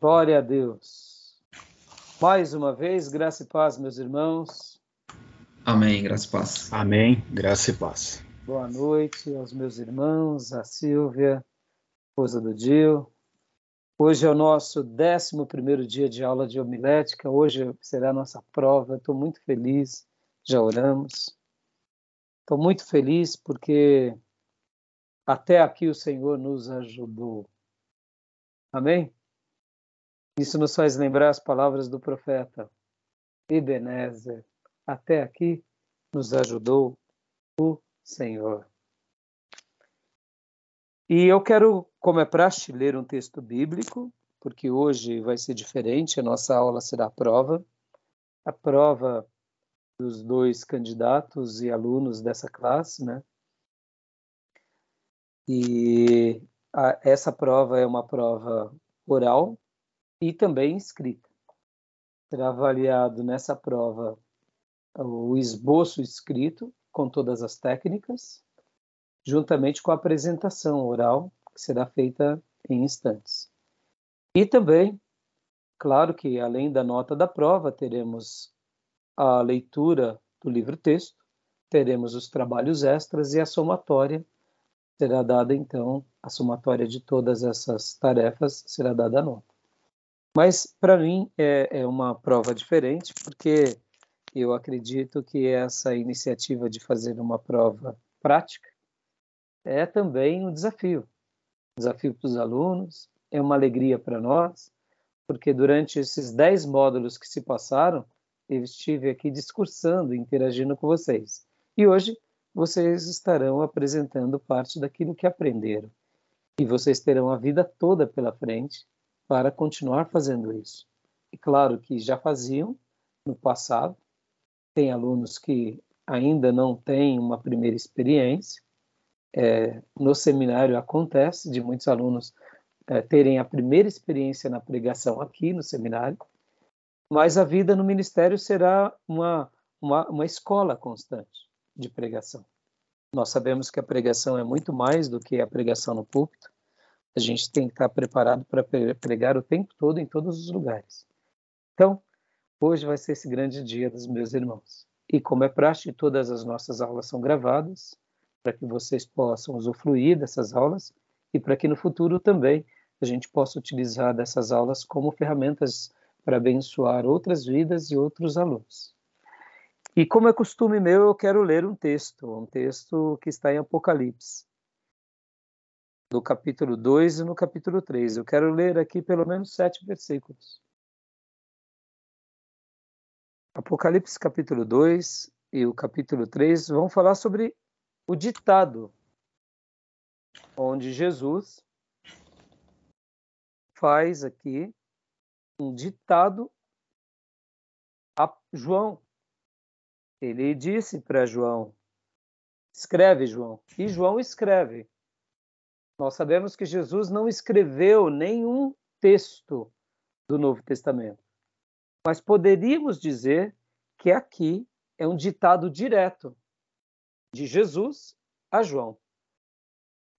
Glória a Deus. Mais uma vez, graça e paz, meus irmãos. Amém, graça e paz. Amém, graça e paz. Boa noite aos meus irmãos, a Silvia, esposa do Dio. Hoje é o nosso 11 dia de aula de homilética. Hoje será a nossa prova. Estou muito feliz. Já oramos. Estou muito feliz porque até aqui o Senhor nos ajudou. Amém? Isso nos faz lembrar as palavras do profeta Ebenezer. Até aqui nos ajudou o Senhor. E eu quero, como é praxe, ler um texto bíblico, porque hoje vai ser diferente, a nossa aula será a prova. A prova dos dois candidatos e alunos dessa classe, né? E a, essa prova é uma prova oral, e também escrita. Será avaliado nessa prova o esboço escrito com todas as técnicas, juntamente com a apresentação oral, que será feita em instantes. E também, claro que além da nota da prova, teremos a leitura do livro-texto, teremos os trabalhos extras e a somatória será dada então, a somatória de todas essas tarefas será dada a nota. Mas, para mim, é, é uma prova diferente, porque eu acredito que essa iniciativa de fazer uma prova prática é também um desafio. desafio para os alunos, é uma alegria para nós, porque durante esses dez módulos que se passaram, eu estive aqui discursando, interagindo com vocês. E hoje vocês estarão apresentando parte daquilo que aprenderam. E vocês terão a vida toda pela frente para continuar fazendo isso. E claro que já faziam no passado, tem alunos que ainda não têm uma primeira experiência. É, no seminário acontece de muitos alunos é, terem a primeira experiência na pregação aqui no seminário, mas a vida no ministério será uma, uma, uma escola constante de pregação. Nós sabemos que a pregação é muito mais do que a pregação no púlpito, a gente tem que estar preparado para pregar o tempo todo em todos os lugares. Então, hoje vai ser esse grande dia dos meus irmãos. E como é prático, todas as nossas aulas são gravadas, para que vocês possam usufruir dessas aulas e para que no futuro também a gente possa utilizar dessas aulas como ferramentas para abençoar outras vidas e outros alunos. E como é costume meu, eu quero ler um texto, um texto que está em Apocalipse no capítulo 2 e no capítulo 3. Eu quero ler aqui pelo menos sete versículos. Apocalipse capítulo 2 e o capítulo 3 vão falar sobre o ditado, onde Jesus faz aqui um ditado a João. Ele disse para João: escreve, João. E João escreve. Nós sabemos que Jesus não escreveu nenhum texto do Novo Testamento, mas poderíamos dizer que aqui é um ditado direto de Jesus a João.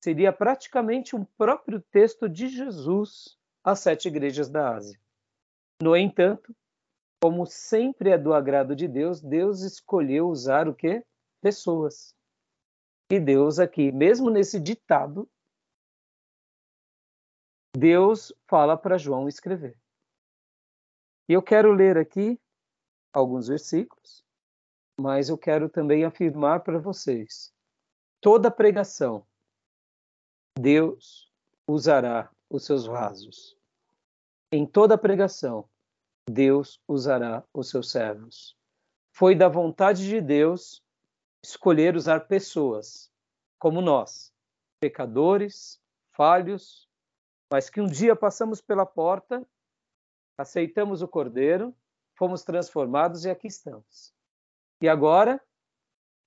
Seria praticamente um próprio texto de Jesus às sete igrejas da Ásia. No entanto, como sempre é do agrado de Deus, Deus escolheu usar o quê? Pessoas. E Deus aqui, mesmo nesse ditado, Deus fala para João escrever. E eu quero ler aqui alguns versículos, mas eu quero também afirmar para vocês: toda pregação, Deus usará os seus vasos. Em toda pregação, Deus usará os seus servos. Foi da vontade de Deus escolher usar pessoas como nós, pecadores, falhos, mas que um dia passamos pela porta, aceitamos o Cordeiro, fomos transformados e aqui estamos. E agora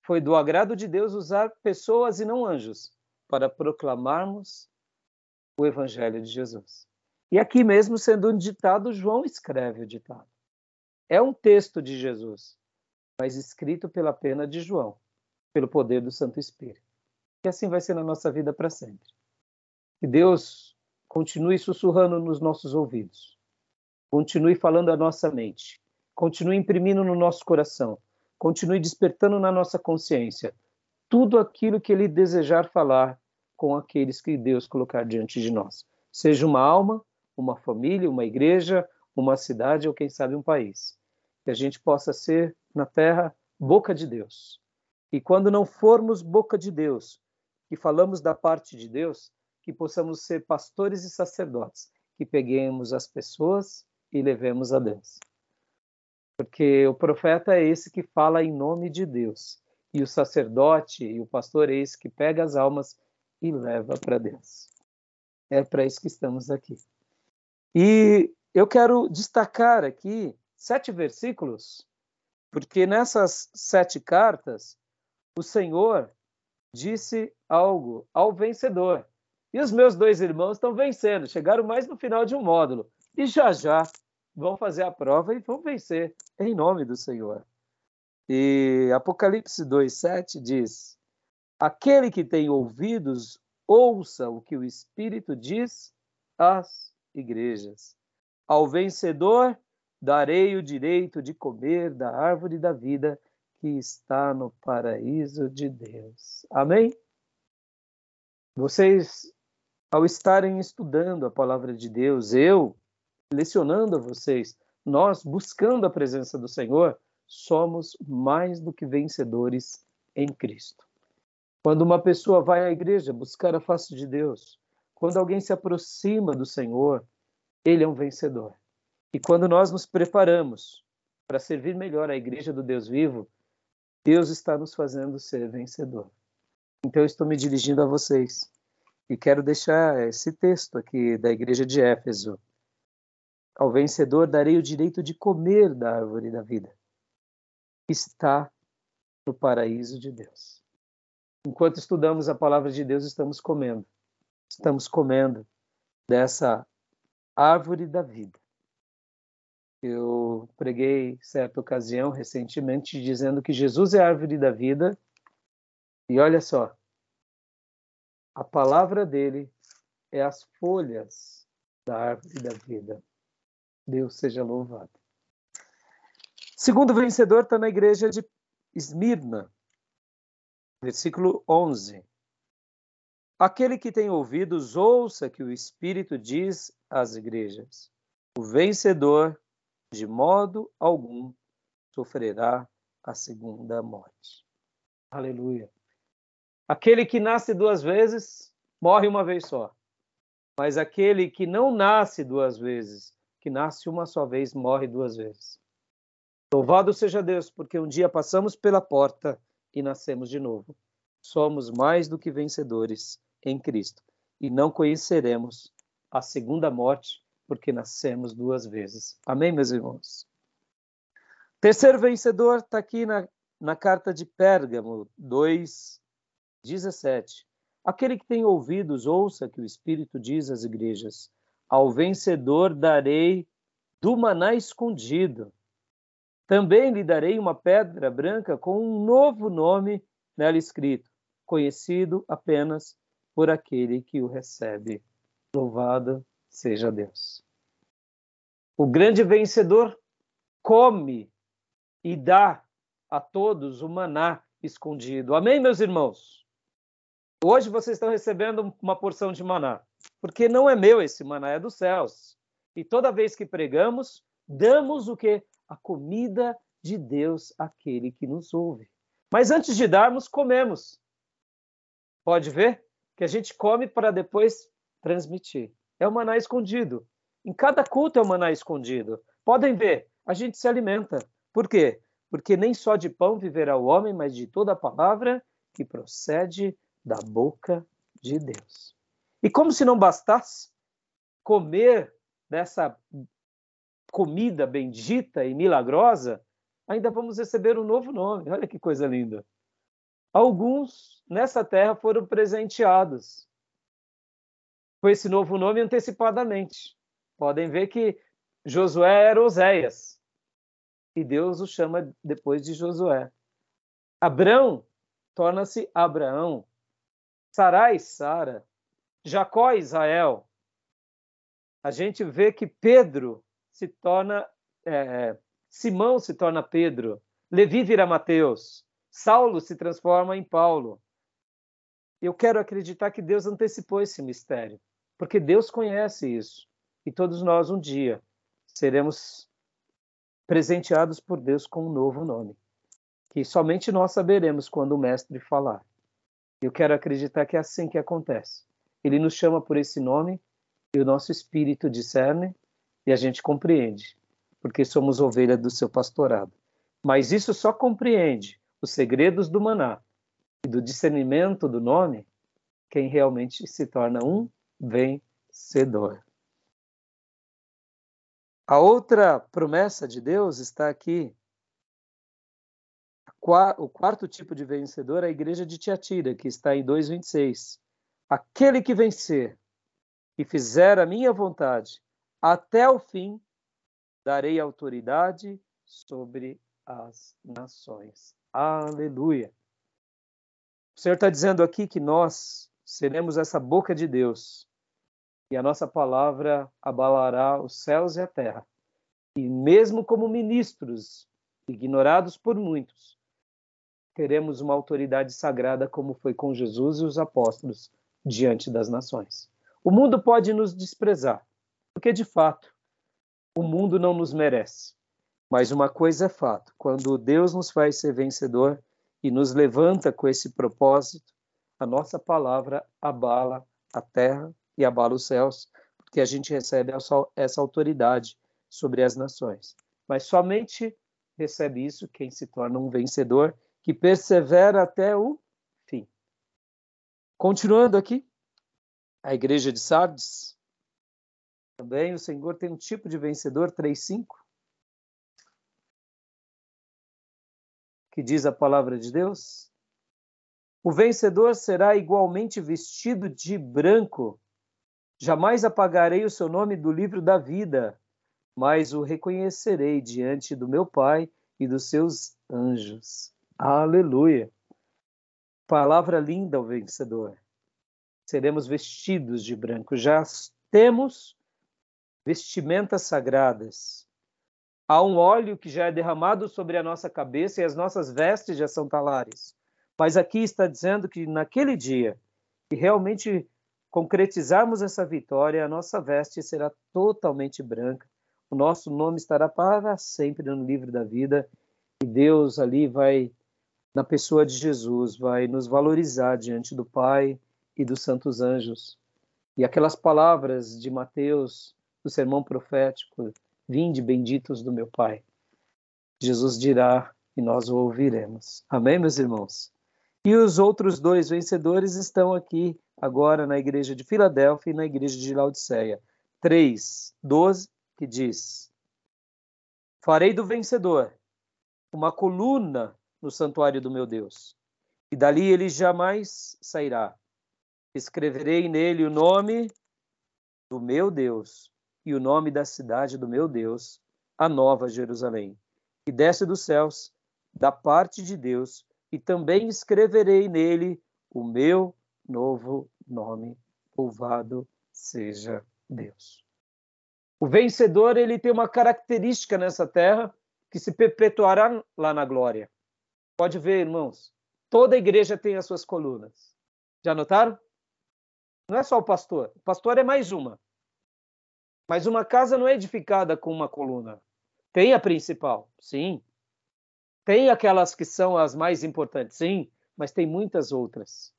foi do agrado de Deus usar pessoas e não anjos para proclamarmos o Evangelho de Jesus. E aqui mesmo, sendo um ditado, João escreve o ditado. É um texto de Jesus, mas escrito pela pena de João, pelo poder do Santo Espírito. E assim vai ser na nossa vida para sempre. Que Deus continue sussurrando nos nossos ouvidos continue falando a nossa mente, continue imprimindo no nosso coração, continue despertando na nossa consciência tudo aquilo que Ele desejar falar com aqueles que Deus colocar diante de nós. Seja uma alma, uma família, uma igreja, uma cidade ou quem sabe um país. Que a gente possa ser na terra boca de Deus. E quando não formos boca de Deus, que falamos da parte de Deus, que possamos ser pastores e sacerdotes, que peguemos as pessoas e levemos a Deus. Porque o profeta é esse que fala em nome de Deus, e o sacerdote e o pastor é esse que pega as almas e leva para Deus. É para isso que estamos aqui. E eu quero destacar aqui sete versículos, porque nessas sete cartas o Senhor disse algo ao vencedor. E os meus dois irmãos estão vencendo, chegaram mais no final de um módulo. E já já vão fazer a prova e vão vencer, em nome do Senhor. E Apocalipse 2,7 diz: Aquele que tem ouvidos, ouça o que o Espírito diz às igrejas. Ao vencedor, darei o direito de comer da árvore da vida que está no paraíso de Deus. Amém? Vocês ao estarem estudando a palavra de Deus, eu lecionando a vocês, nós buscando a presença do Senhor, somos mais do que vencedores em Cristo. Quando uma pessoa vai à igreja buscar a face de Deus, quando alguém se aproxima do Senhor, ele é um vencedor. E quando nós nos preparamos para servir melhor a igreja do Deus vivo, Deus está nos fazendo ser vencedor. Então eu estou me dirigindo a vocês e quero deixar esse texto aqui da igreja de Éfeso. Ao vencedor darei o direito de comer da árvore da vida, que está no paraíso de Deus. Enquanto estudamos a palavra de Deus, estamos comendo. Estamos comendo dessa árvore da vida. Eu preguei certa ocasião recentemente dizendo que Jesus é a árvore da vida. E olha só, a palavra dele é as folhas da árvore da vida. Deus seja louvado. Segundo vencedor está na igreja de Esmirna, versículo 11. Aquele que tem ouvidos, ouça que o Espírito diz às igrejas. O vencedor, de modo algum, sofrerá a segunda morte. Aleluia. Aquele que nasce duas vezes morre uma vez só. Mas aquele que não nasce duas vezes, que nasce uma só vez, morre duas vezes. Louvado seja Deus, porque um dia passamos pela porta e nascemos de novo. Somos mais do que vencedores em Cristo e não conheceremos a segunda morte, porque nascemos duas vezes. Amém, meus irmãos? Terceiro vencedor está aqui na, na carta de Pérgamo 2, 17. Aquele que tem ouvidos, ouça que o Espírito diz às igrejas: Ao vencedor darei do maná escondido. Também lhe darei uma pedra branca com um novo nome nela escrito, conhecido apenas por aquele que o recebe. Louvado seja Deus. O grande vencedor come e dá a todos o maná escondido. Amém, meus irmãos? Hoje vocês estão recebendo uma porção de maná, porque não é meu esse maná, é dos céus. E toda vez que pregamos, damos o que? A comida de Deus àquele que nos ouve. Mas antes de darmos, comemos. Pode ver que a gente come para depois transmitir. É o maná escondido. Em cada culto é o maná escondido. Podem ver, a gente se alimenta. Por quê? Porque nem só de pão viverá o homem, mas de toda a palavra que procede da boca de Deus. E como se não bastasse comer dessa comida bendita e milagrosa, ainda vamos receber um novo nome. Olha que coisa linda. Alguns nessa terra foram presenteados com esse novo nome antecipadamente. Podem ver que Josué era Oséias e Deus o chama depois de Josué. Abrão torna-se Abraão Sarai, Sara, Jacó, Israel. A gente vê que Pedro se torna é, Simão se torna Pedro, Levi vira Mateus, Saulo se transforma em Paulo. Eu quero acreditar que Deus antecipou esse mistério, porque Deus conhece isso. E todos nós um dia seremos presenteados por Deus com um novo nome, que somente nós saberemos quando o mestre falar. Eu quero acreditar que é assim que acontece. Ele nos chama por esse nome e o nosso espírito discerne e a gente compreende, porque somos ovelha do seu pastorado. Mas isso só compreende os segredos do maná e do discernimento do nome quem realmente se torna um vencedor. A outra promessa de Deus está aqui. O quarto tipo de vencedor é a igreja de Tiatira, que está em 2,26. Aquele que vencer e fizer a minha vontade até o fim, darei autoridade sobre as nações. Aleluia. O Senhor está dizendo aqui que nós seremos essa boca de Deus e a nossa palavra abalará os céus e a terra. E mesmo como ministros, ignorados por muitos, teremos uma autoridade sagrada como foi com Jesus e os apóstolos diante das nações. O mundo pode nos desprezar, porque de fato o mundo não nos merece. Mas uma coisa é fato: quando Deus nos faz ser vencedor e nos levanta com esse propósito, a nossa palavra abala a terra e abala os céus, porque a gente recebe essa autoridade sobre as nações. Mas somente recebe isso quem se torna um vencedor, que persevera até o fim. Continuando aqui, a igreja de Sardes, também o Senhor tem um tipo de vencedor, 3.5, que diz a palavra de Deus. O vencedor será igualmente vestido de branco. Jamais apagarei o seu nome do livro da vida, mas o reconhecerei diante do meu Pai e dos seus anjos. Aleluia! Palavra linda o vencedor. Seremos vestidos de branco. Já temos vestimentas sagradas. Há um óleo que já é derramado sobre a nossa cabeça e as nossas vestes já são talares. Mas aqui está dizendo que naquele dia, que realmente concretizarmos essa vitória, a nossa veste será totalmente branca, o nosso nome estará para sempre no livro da vida e Deus ali vai, na pessoa de Jesus, vai nos valorizar diante do Pai e dos santos anjos. E aquelas palavras de Mateus, do sermão profético, vinde benditos do meu Pai. Jesus dirá e nós o ouviremos. Amém, meus irmãos? E os outros dois vencedores estão aqui agora na igreja de Filadélfia e na igreja de Laodiceia. 3, 12, que diz: Farei do vencedor uma coluna no santuário do meu Deus, e dali ele jamais sairá. Escreverei nele o nome do meu Deus e o nome da cidade do meu Deus, a nova Jerusalém, que desce dos céus, da parte de Deus e também escreverei nele o meu novo nome. Louvado seja Deus. O vencedor ele tem uma característica nessa terra que se perpetuará lá na glória. Pode ver, irmãos, toda igreja tem as suas colunas. Já notaram? Não é só o pastor. O pastor é mais uma. Mas uma casa não é edificada com uma coluna. Tem a principal, sim. Tem aquelas que são as mais importantes, sim, mas tem muitas outras.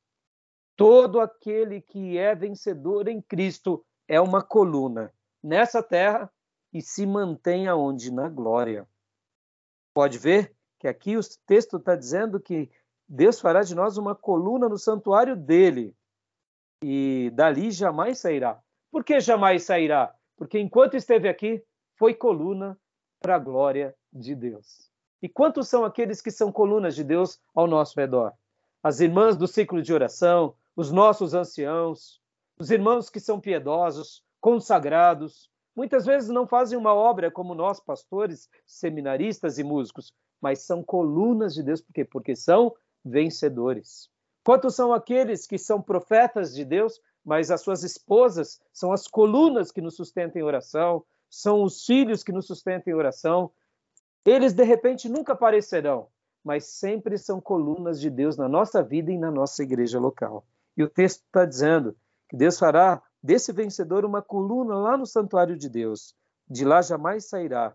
Todo aquele que é vencedor em Cristo é uma coluna nessa terra e se mantém aonde? Na glória. Pode ver que aqui o texto está dizendo que Deus fará de nós uma coluna no santuário dele e dali jamais sairá. Por que jamais sairá? Porque enquanto esteve aqui, foi coluna para a glória de Deus. E quantos são aqueles que são colunas de Deus ao nosso redor? As irmãs do ciclo de oração, os nossos anciãos, os irmãos que são piedosos, consagrados, muitas vezes não fazem uma obra como nós, pastores, seminaristas e músicos, mas são colunas de Deus, por quê? Porque são vencedores. Quantos são aqueles que são profetas de Deus, mas as suas esposas são as colunas que nos sustentam em oração, são os filhos que nos sustentam em oração. Eles, de repente, nunca aparecerão, mas sempre são colunas de Deus na nossa vida e na nossa igreja local. E o texto está dizendo que Deus fará desse vencedor uma coluna lá no santuário de Deus. De lá jamais sairá.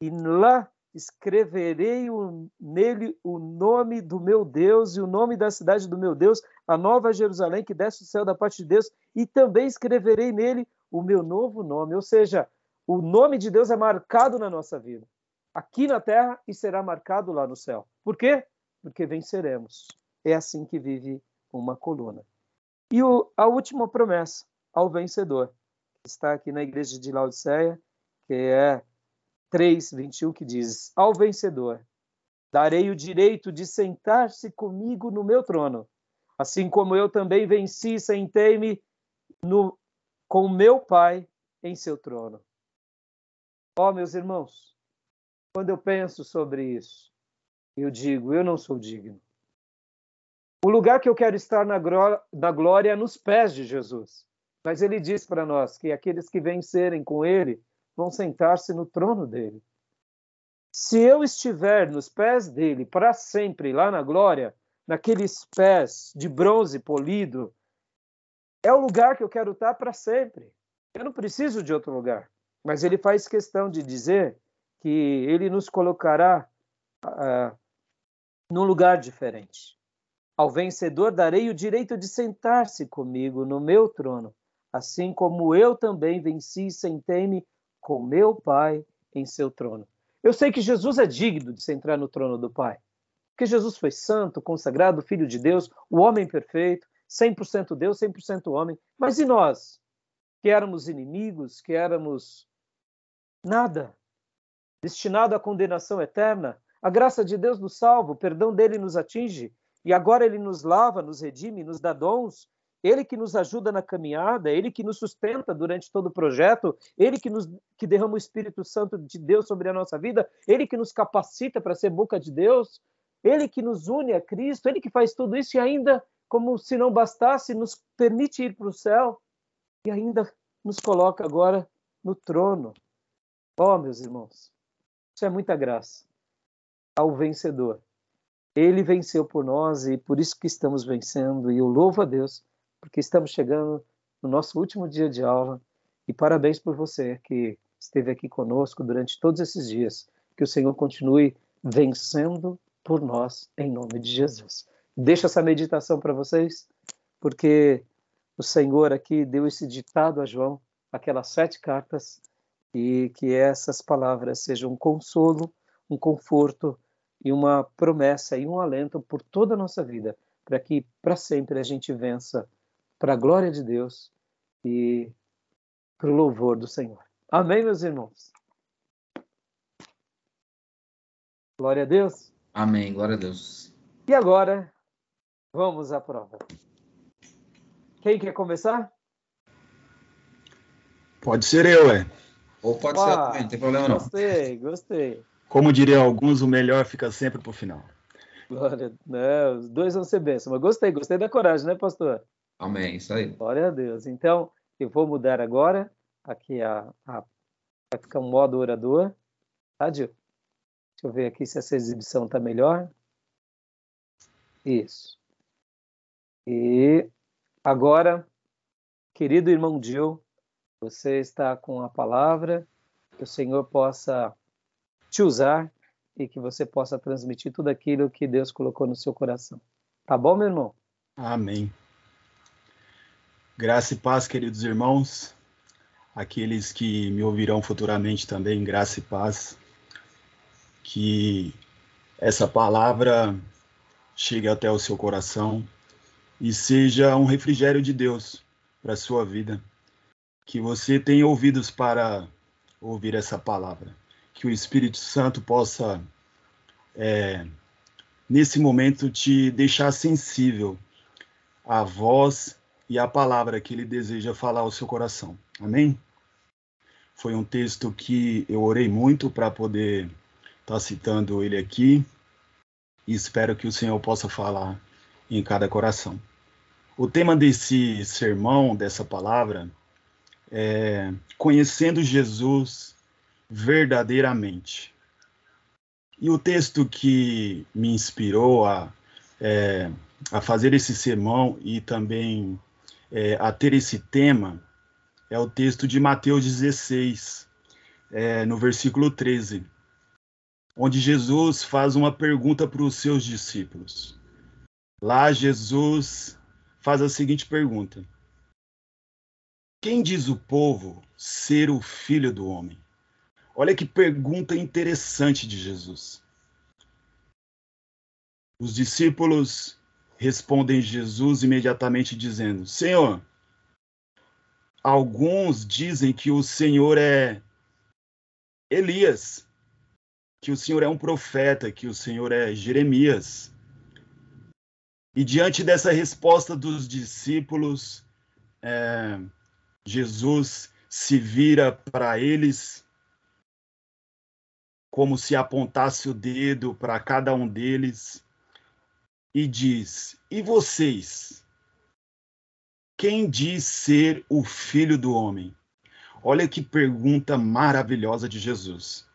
E lá escreverei o, nele o nome do meu Deus e o nome da cidade do meu Deus, a nova Jerusalém que desce do céu da parte de Deus, e também escreverei nele o meu novo nome. Ou seja, o nome de Deus é marcado na nossa vida, aqui na terra e será marcado lá no céu. Por quê? Porque venceremos. É assim que vive uma coluna. E o, a última promessa ao vencedor, que está aqui na igreja de Laodiceia, que é 3, 21, que diz: Ao vencedor darei o direito de sentar-se comigo no meu trono, assim como eu também venci e sentei-me com meu Pai em seu trono. Ó, oh, meus irmãos, quando eu penso sobre isso, eu digo: eu não sou digno. O lugar que eu quero estar na, na glória é nos pés de Jesus. Mas ele diz para nós que aqueles que vencerem com ele vão sentar-se no trono dele. Se eu estiver nos pés dele para sempre, lá na glória, naqueles pés de bronze polido, é o lugar que eu quero estar para sempre. Eu não preciso de outro lugar. Mas ele faz questão de dizer que ele nos colocará uh, num lugar diferente. Ao vencedor darei o direito de sentar-se comigo no meu trono, assim como eu também venci e sentei-me com meu Pai em seu trono. Eu sei que Jesus é digno de se entrar no trono do Pai, porque Jesus foi santo, consagrado, filho de Deus, o homem perfeito, 100% Deus, 100% homem. Mas e nós, que éramos inimigos, que éramos nada, destinado à condenação eterna? A graça de Deus nos salva, o perdão dele nos atinge, e agora ele nos lava, nos redime, nos dá dons, ele que nos ajuda na caminhada, Ele que nos sustenta durante todo o projeto, Ele que, nos, que derrama o Espírito Santo de Deus sobre a nossa vida, Ele que nos capacita para ser boca de Deus, Ele que nos une a Cristo, Ele que faz tudo isso e ainda, como se não bastasse, nos permite ir para o céu e ainda nos coloca agora no trono. Oh, meus irmãos, isso é muita graça ao vencedor. Ele venceu por nós e por isso que estamos vencendo, e eu louvo a Deus porque estamos chegando no nosso último dia de aula e parabéns por você que esteve aqui conosco durante todos esses dias. Que o Senhor continue vencendo por nós, em nome de Jesus. Deixa essa meditação para vocês, porque o Senhor aqui deu esse ditado a João, aquelas sete cartas, e que essas palavras sejam um consolo, um conforto e uma promessa e um alento por toda a nossa vida, para que para sempre a gente vença para a glória de Deus e para o louvor do Senhor. Amém, meus irmãos? Glória a Deus. Amém, glória a Deus. E agora, vamos à prova. Quem quer começar? Pode ser eu, é. Ou pode ser também, não tem problema não. Gostei, gostei. Como diriam alguns, o melhor fica sempre para o final. Glória, não, os dois vão ser bênçãos, mas gostei, gostei da coragem, né, pastor? Amém, isso aí. Glória a Deus. Então, eu vou mudar agora aqui a, a vai ficar um modo orador. Tá, Gil? Deixa eu ver aqui se essa exibição está melhor. Isso. E agora, querido irmão Gil, você está com a palavra, que o Senhor possa te usar e que você possa transmitir tudo aquilo que Deus colocou no seu coração. Tá bom, meu irmão? Amém. Graça e paz, queridos irmãos, aqueles que me ouvirão futuramente também, graça e paz. Que essa palavra chegue até o seu coração e seja um refrigério de Deus para a sua vida. Que você tenha ouvidos para ouvir essa palavra. Que o Espírito Santo possa, é, nesse momento, te deixar sensível à voz e a palavra que ele deseja falar ao seu coração. Amém? Foi um texto que eu orei muito para poder estar tá citando ele aqui e espero que o Senhor possa falar em cada coração. O tema desse sermão, dessa palavra, é Conhecendo Jesus verdadeiramente. E o texto que me inspirou a, é, a fazer esse sermão e também é, a ter esse tema é o texto de Mateus 16, é, no versículo 13, onde Jesus faz uma pergunta para os seus discípulos. Lá, Jesus faz a seguinte pergunta: Quem diz o povo ser o filho do homem? Olha que pergunta interessante de Jesus. Os discípulos respondem Jesus imediatamente dizendo: Senhor, alguns dizem que o Senhor é Elias, que o Senhor é um profeta, que o Senhor é Jeremias. E diante dessa resposta dos discípulos, é, Jesus se vira para eles como se apontasse o dedo para cada um deles e diz: E vocês? Quem diz ser o filho do homem? Olha que pergunta maravilhosa de Jesus.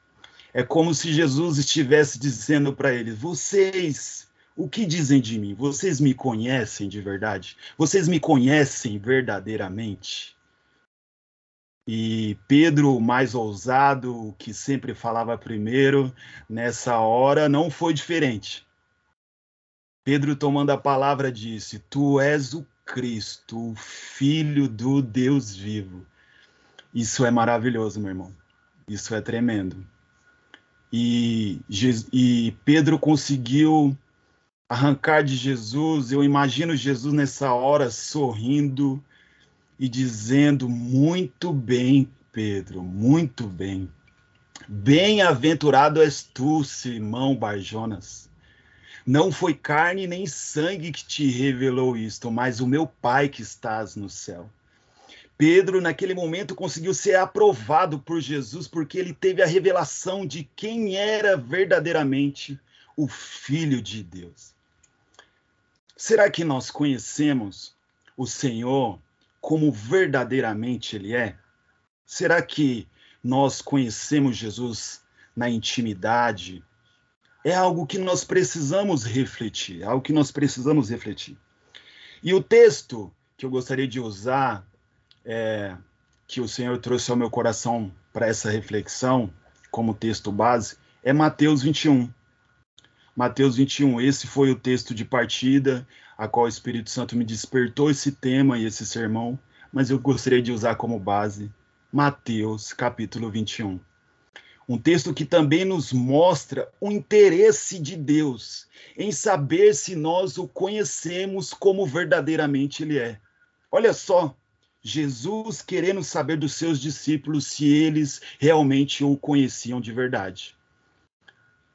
É como se Jesus estivesse dizendo para eles: Vocês, o que dizem de mim? Vocês me conhecem de verdade? Vocês me conhecem verdadeiramente? E Pedro, mais ousado, que sempre falava primeiro, nessa hora não foi diferente. Pedro, tomando a palavra, disse: Tu és o Cristo, o Filho do Deus vivo. Isso é maravilhoso, meu irmão. Isso é tremendo. E, e Pedro conseguiu arrancar de Jesus. Eu imagino Jesus nessa hora sorrindo e dizendo: Muito bem, Pedro, muito bem. Bem-aventurado és tu, Simão Barjonas não foi carne nem sangue que te revelou isto, mas o meu Pai que estás no céu. Pedro, naquele momento, conseguiu ser aprovado por Jesus porque ele teve a revelação de quem era verdadeiramente o Filho de Deus. Será que nós conhecemos o Senhor como verdadeiramente Ele é? Será que nós conhecemos Jesus na intimidade, é algo que nós precisamos refletir, é algo que nós precisamos refletir. E o texto que eu gostaria de usar, é, que o Senhor trouxe ao meu coração para essa reflexão, como texto base, é Mateus 21. Mateus 21, esse foi o texto de partida, a qual o Espírito Santo me despertou esse tema e esse sermão, mas eu gostaria de usar como base Mateus capítulo 21. Um texto que também nos mostra o interesse de Deus em saber se nós o conhecemos como verdadeiramente Ele é. Olha só, Jesus querendo saber dos seus discípulos se eles realmente o conheciam de verdade.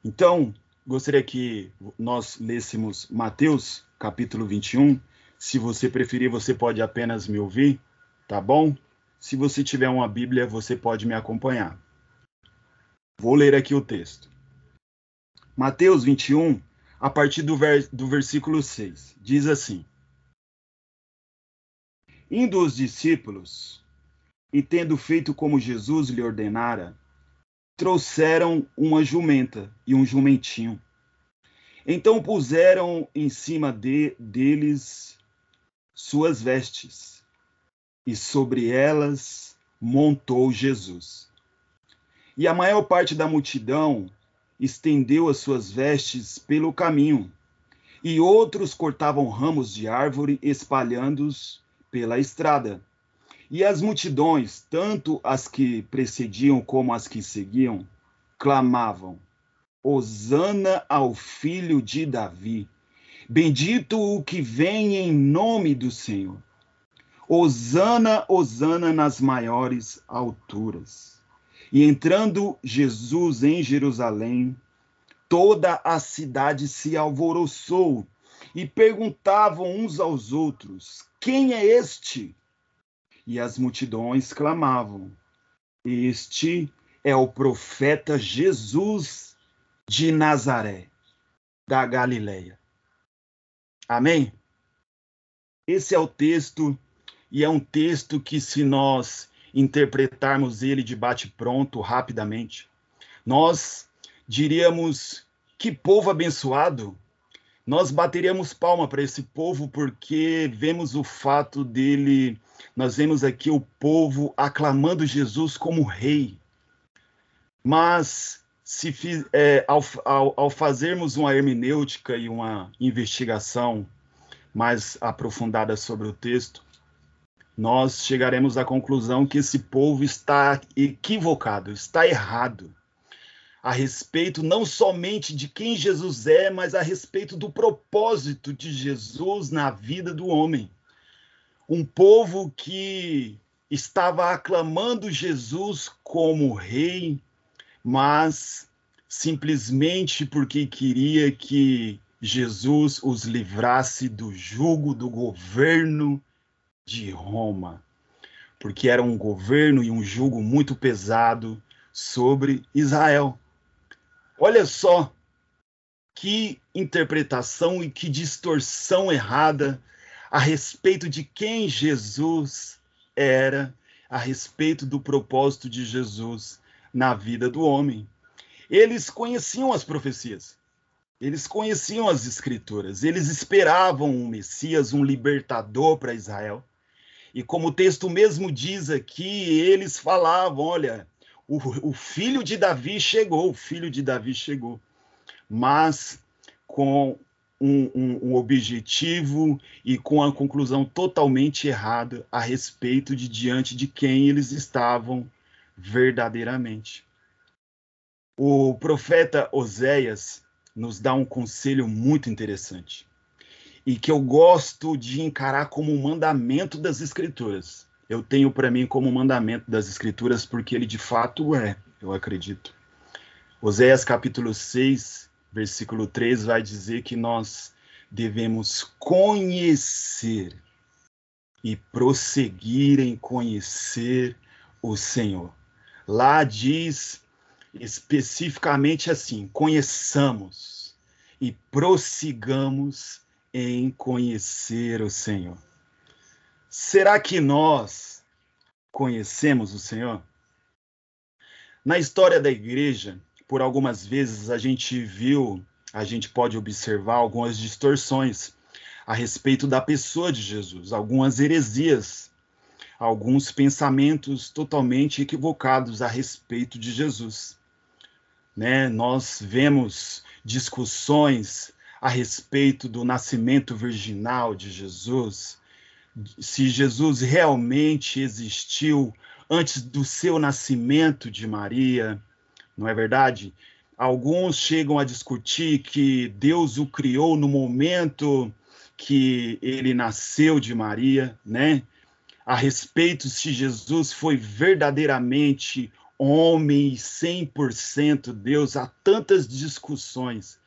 Então, gostaria que nós lêssemos Mateus, capítulo 21. Se você preferir, você pode apenas me ouvir, tá bom? Se você tiver uma Bíblia, você pode me acompanhar. Vou ler aqui o texto. Mateus 21, a partir do, do versículo 6, diz assim: Indo os discípulos, e tendo feito como Jesus lhe ordenara, trouxeram uma jumenta e um jumentinho. Então puseram em cima de, deles suas vestes, e sobre elas montou Jesus. E a maior parte da multidão estendeu as suas vestes pelo caminho, e outros cortavam ramos de árvore, espalhando-os pela estrada. E as multidões, tanto as que precediam como as que seguiam, clamavam: Hosana ao filho de Davi. Bendito o que vem em nome do Senhor. Hosana, Hosana nas maiores alturas. E entrando Jesus em Jerusalém, toda a cidade se alvoroçou e perguntavam uns aos outros: Quem é este? E as multidões clamavam: Este é o profeta Jesus de Nazaré, da Galileia. Amém? Esse é o texto, e é um texto que, se nós interpretarmos ele de bate-pronto rapidamente. Nós diríamos que povo abençoado. Nós bateríamos palma para esse povo porque vemos o fato dele, nós vemos aqui o povo aclamando Jesus como rei. Mas se é, ao, ao, ao fazermos uma hermenêutica e uma investigação mais aprofundada sobre o texto, nós chegaremos à conclusão que esse povo está equivocado, está errado a respeito não somente de quem Jesus é, mas a respeito do propósito de Jesus na vida do homem. Um povo que estava aclamando Jesus como rei, mas simplesmente porque queria que Jesus os livrasse do jugo do governo de Roma, porque era um governo e um jugo muito pesado sobre Israel. Olha só que interpretação e que distorção errada a respeito de quem Jesus era, a respeito do propósito de Jesus na vida do homem. Eles conheciam as profecias, eles conheciam as escrituras, eles esperavam um Messias, um libertador para Israel. E como o texto mesmo diz aqui, eles falavam: olha, o, o filho de Davi chegou, o filho de Davi chegou, mas com um, um, um, objetivo e com a conclusão totalmente errada a respeito de diante de quem eles estavam verdadeiramente. O profeta Oséias nos dá um conselho muito interessante e que eu gosto de encarar como um mandamento das Escrituras eu tenho para mim como mandamento das Escrituras, porque ele de fato é, eu acredito. Oséias capítulo 6, versículo 3 vai dizer que nós devemos conhecer e prosseguir em conhecer o Senhor. Lá diz especificamente assim: conheçamos e prossigamos em conhecer o Senhor. Será que nós conhecemos o Senhor? Na história da igreja, por algumas vezes a gente viu, a gente pode observar algumas distorções a respeito da pessoa de Jesus, algumas heresias, alguns pensamentos totalmente equivocados a respeito de Jesus. Né? Nós vemos discussões a respeito do nascimento virginal de Jesus, se Jesus realmente existiu antes do seu nascimento de Maria, não é verdade? Alguns chegam a discutir que Deus o criou no momento que ele nasceu de Maria, né? A respeito se Jesus foi verdadeiramente homem 100% Deus, há tantas discussões.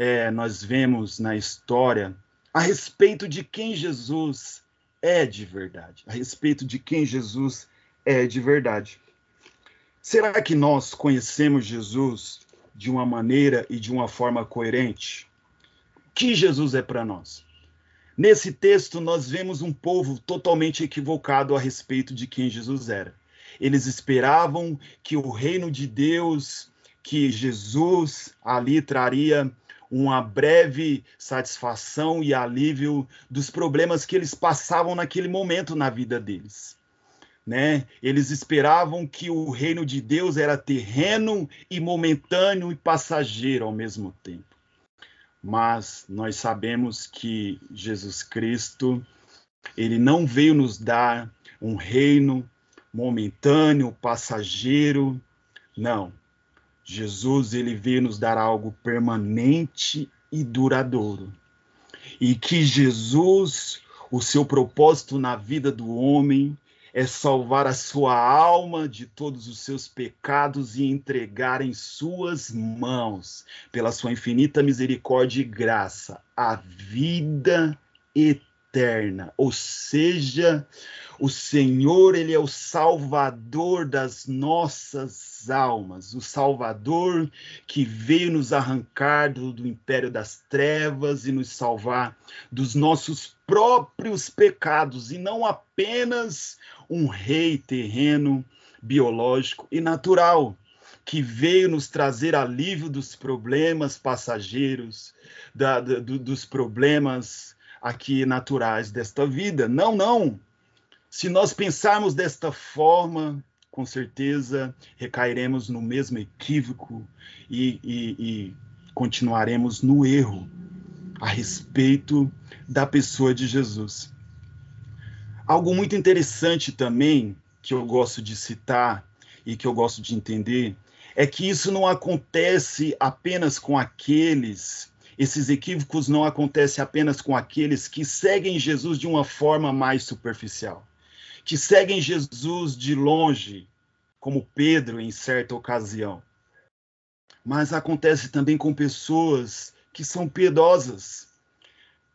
É, nós vemos na história a respeito de quem Jesus é de verdade, a respeito de quem Jesus é de verdade. Será que nós conhecemos Jesus de uma maneira e de uma forma coerente? O que Jesus é para nós? Nesse texto, nós vemos um povo totalmente equivocado a respeito de quem Jesus era. Eles esperavam que o reino de Deus, que Jesus ali traria uma breve satisfação e alívio dos problemas que eles passavam naquele momento na vida deles. Né? Eles esperavam que o reino de Deus era terreno e momentâneo e passageiro ao mesmo tempo. Mas nós sabemos que Jesus Cristo, ele não veio nos dar um reino momentâneo, passageiro, não. Jesus ele veio nos dar algo permanente e duradouro. E que Jesus, o seu propósito na vida do homem é salvar a sua alma de todos os seus pecados e entregar em suas mãos, pela sua infinita misericórdia e graça, a vida eterna, ou seja, O Senhor, ele é o salvador das nossas almas, o salvador que veio nos arrancar do, do império das trevas e nos salvar dos nossos próprios pecados. E não apenas um rei terreno, biológico e natural que veio nos trazer alívio dos problemas passageiros, da, do, dos problemas aqui naturais desta vida. Não, não. Se nós pensarmos desta forma, com certeza recairemos no mesmo equívoco e, e, e continuaremos no erro a respeito da pessoa de Jesus. Algo muito interessante também que eu gosto de citar e que eu gosto de entender é que isso não acontece apenas com aqueles, esses equívocos não acontecem apenas com aqueles que seguem Jesus de uma forma mais superficial, que seguem Jesus de longe, como Pedro em certa ocasião. Mas acontece também com pessoas que são piedosas,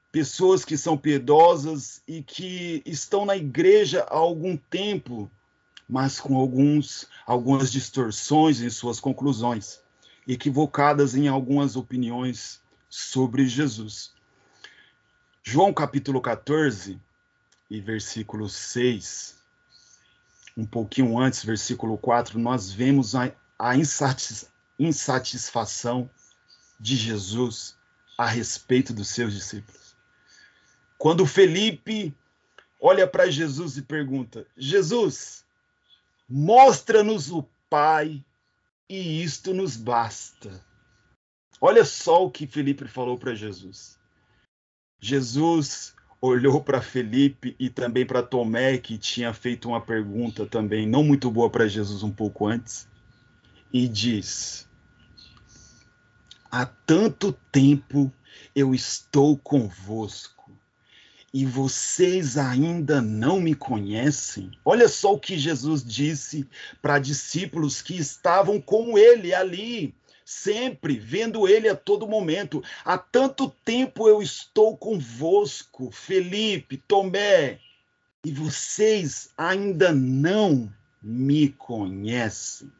pessoas que são piedosas e que estão na igreja há algum tempo, mas com alguns, algumas distorções em suas conclusões, equivocadas em algumas opiniões sobre Jesus. João capítulo 14 e versículo 6, um pouquinho antes, versículo 4, nós vemos a, a insatis, insatisfação de Jesus a respeito dos seus discípulos. Quando Felipe olha para Jesus e pergunta: Jesus, Mostra-nos o Pai e isto nos basta. Olha só o que Felipe falou para Jesus. Jesus olhou para Felipe e também para Tomé, que tinha feito uma pergunta também não muito boa para Jesus um pouco antes, e diz: Há tanto tempo eu estou convosco e vocês ainda não me conhecem? Olha só o que Jesus disse para discípulos que estavam com ele ali, sempre vendo ele a todo momento. Há tanto tempo eu estou convosco, Felipe, Tomé, e vocês ainda não me conhecem.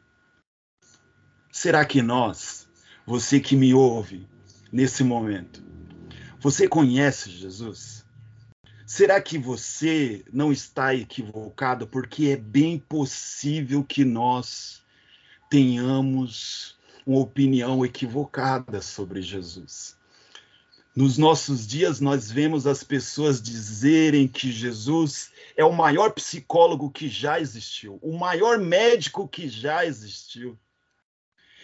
Será que nós, você que me ouve nesse momento, você conhece Jesus? Será que você não está equivocado? Porque é bem possível que nós tenhamos uma opinião equivocada sobre Jesus. Nos nossos dias, nós vemos as pessoas dizerem que Jesus é o maior psicólogo que já existiu, o maior médico que já existiu.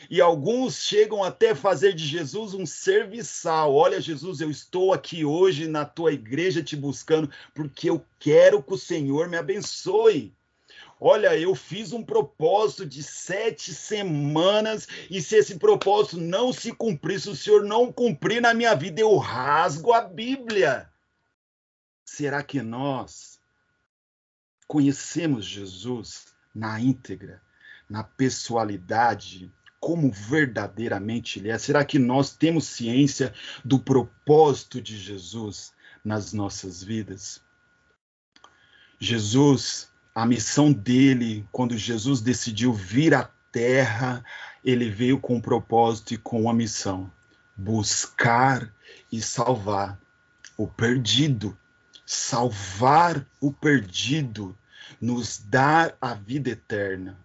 E alguns chegam até fazer de Jesus um serviçal. Olha, Jesus, eu estou aqui hoje na tua igreja te buscando porque eu quero que o Senhor me abençoe. Olha, eu fiz um propósito de sete semanas e se esse propósito não se cumprir, se o Senhor não cumprir na minha vida, eu rasgo a Bíblia. Será que nós conhecemos Jesus na íntegra, na pessoalidade, como verdadeiramente Ele é? Será que nós temos ciência do propósito de Jesus nas nossas vidas? Jesus, a missão dele, quando Jesus decidiu vir à Terra, ele veio com um propósito e com uma missão: buscar e salvar o perdido, salvar o perdido, nos dar a vida eterna.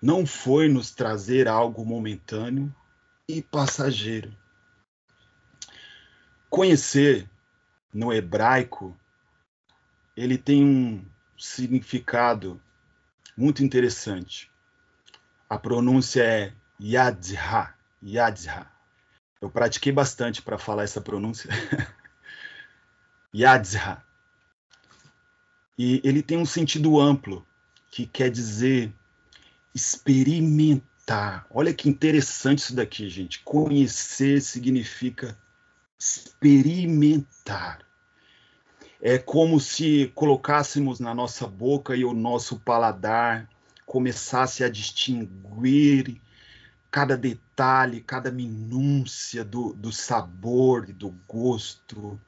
Não foi nos trazer algo momentâneo e passageiro. Conhecer no hebraico, ele tem um significado muito interessante. A pronúncia é Yadha, Yadha. Eu pratiquei bastante para falar essa pronúncia. Yadha. E ele tem um sentido amplo, que quer dizer experimentar. Olha que interessante isso daqui, gente. Conhecer significa experimentar. É como se colocássemos na nossa boca e o nosso paladar começasse a distinguir cada detalhe, cada minúcia do, do sabor e do gosto.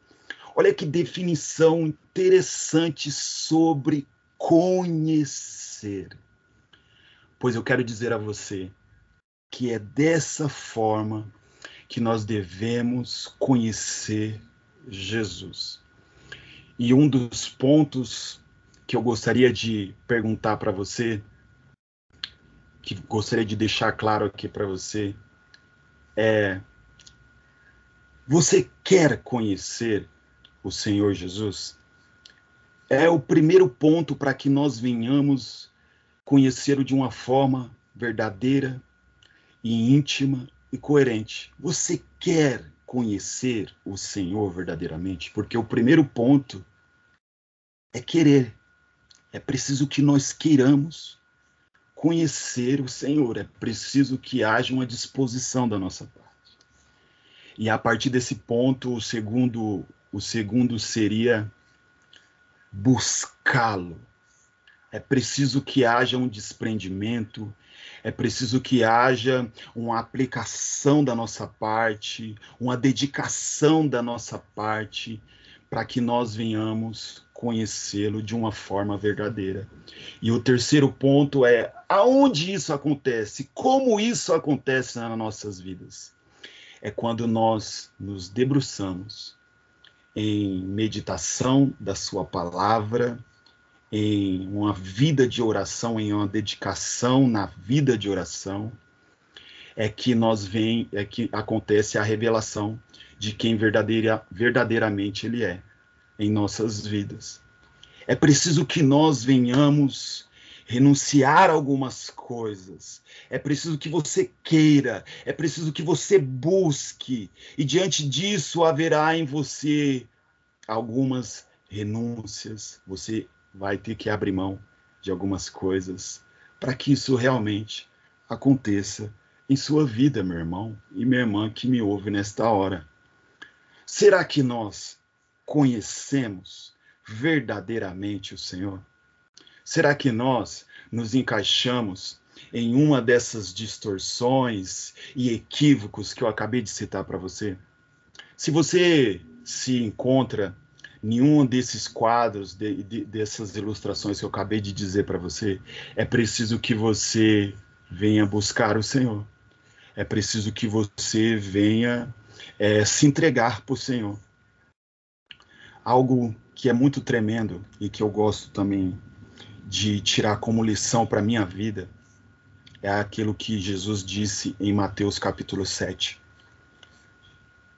Olha que definição interessante sobre conhecer. Pois eu quero dizer a você que é dessa forma que nós devemos conhecer Jesus. E um dos pontos que eu gostaria de perguntar para você, que gostaria de deixar claro aqui para você, é: você quer conhecer o Senhor Jesus? É o primeiro ponto para que nós venhamos conhecê-lo de uma forma verdadeira e íntima e coerente. Você quer conhecer o Senhor verdadeiramente? Porque o primeiro ponto é querer. É preciso que nós queiramos conhecer o Senhor, é preciso que haja uma disposição da nossa parte. E a partir desse ponto, o segundo, o segundo seria buscá-lo. É preciso que haja um desprendimento, é preciso que haja uma aplicação da nossa parte, uma dedicação da nossa parte, para que nós venhamos conhecê-lo de uma forma verdadeira. E o terceiro ponto é aonde isso acontece, como isso acontece nas nossas vidas. É quando nós nos debruçamos em meditação da Sua palavra, em uma vida de oração, em uma dedicação na vida de oração, é que nós vem, é que acontece a revelação de quem verdadeira, verdadeiramente ele é em nossas vidas. É preciso que nós venhamos renunciar a algumas coisas. É preciso que você queira, é preciso que você busque, e diante disso haverá em você algumas renúncias. Você vai ter que abrir mão de algumas coisas para que isso realmente aconteça em sua vida, meu irmão e minha irmã que me ouve nesta hora. Será que nós conhecemos verdadeiramente o Senhor? Será que nós nos encaixamos em uma dessas distorções e equívocos que eu acabei de citar para você? Se você se encontra nenhum desses quadros, de, de, dessas ilustrações que eu acabei de dizer para você, é preciso que você venha buscar o Senhor. É preciso que você venha é, se entregar para o Senhor. Algo que é muito tremendo e que eu gosto também de tirar como lição para minha vida é aquilo que Jesus disse em Mateus capítulo 7.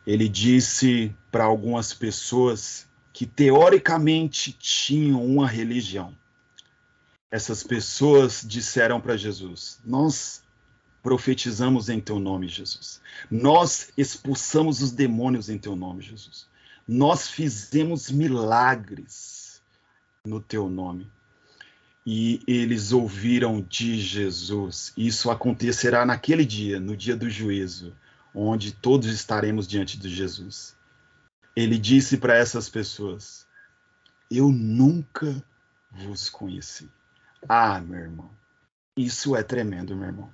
Ele disse para algumas pessoas que teoricamente tinham uma religião. Essas pessoas disseram para Jesus: Nós profetizamos em teu nome, Jesus. Nós expulsamos os demônios em teu nome, Jesus. Nós fizemos milagres no teu nome. E eles ouviram de Jesus. Isso acontecerá naquele dia, no dia do juízo, onde todos estaremos diante de Jesus ele disse para essas pessoas: Eu nunca vos conheci. Ah, meu irmão, isso é tremendo, meu irmão.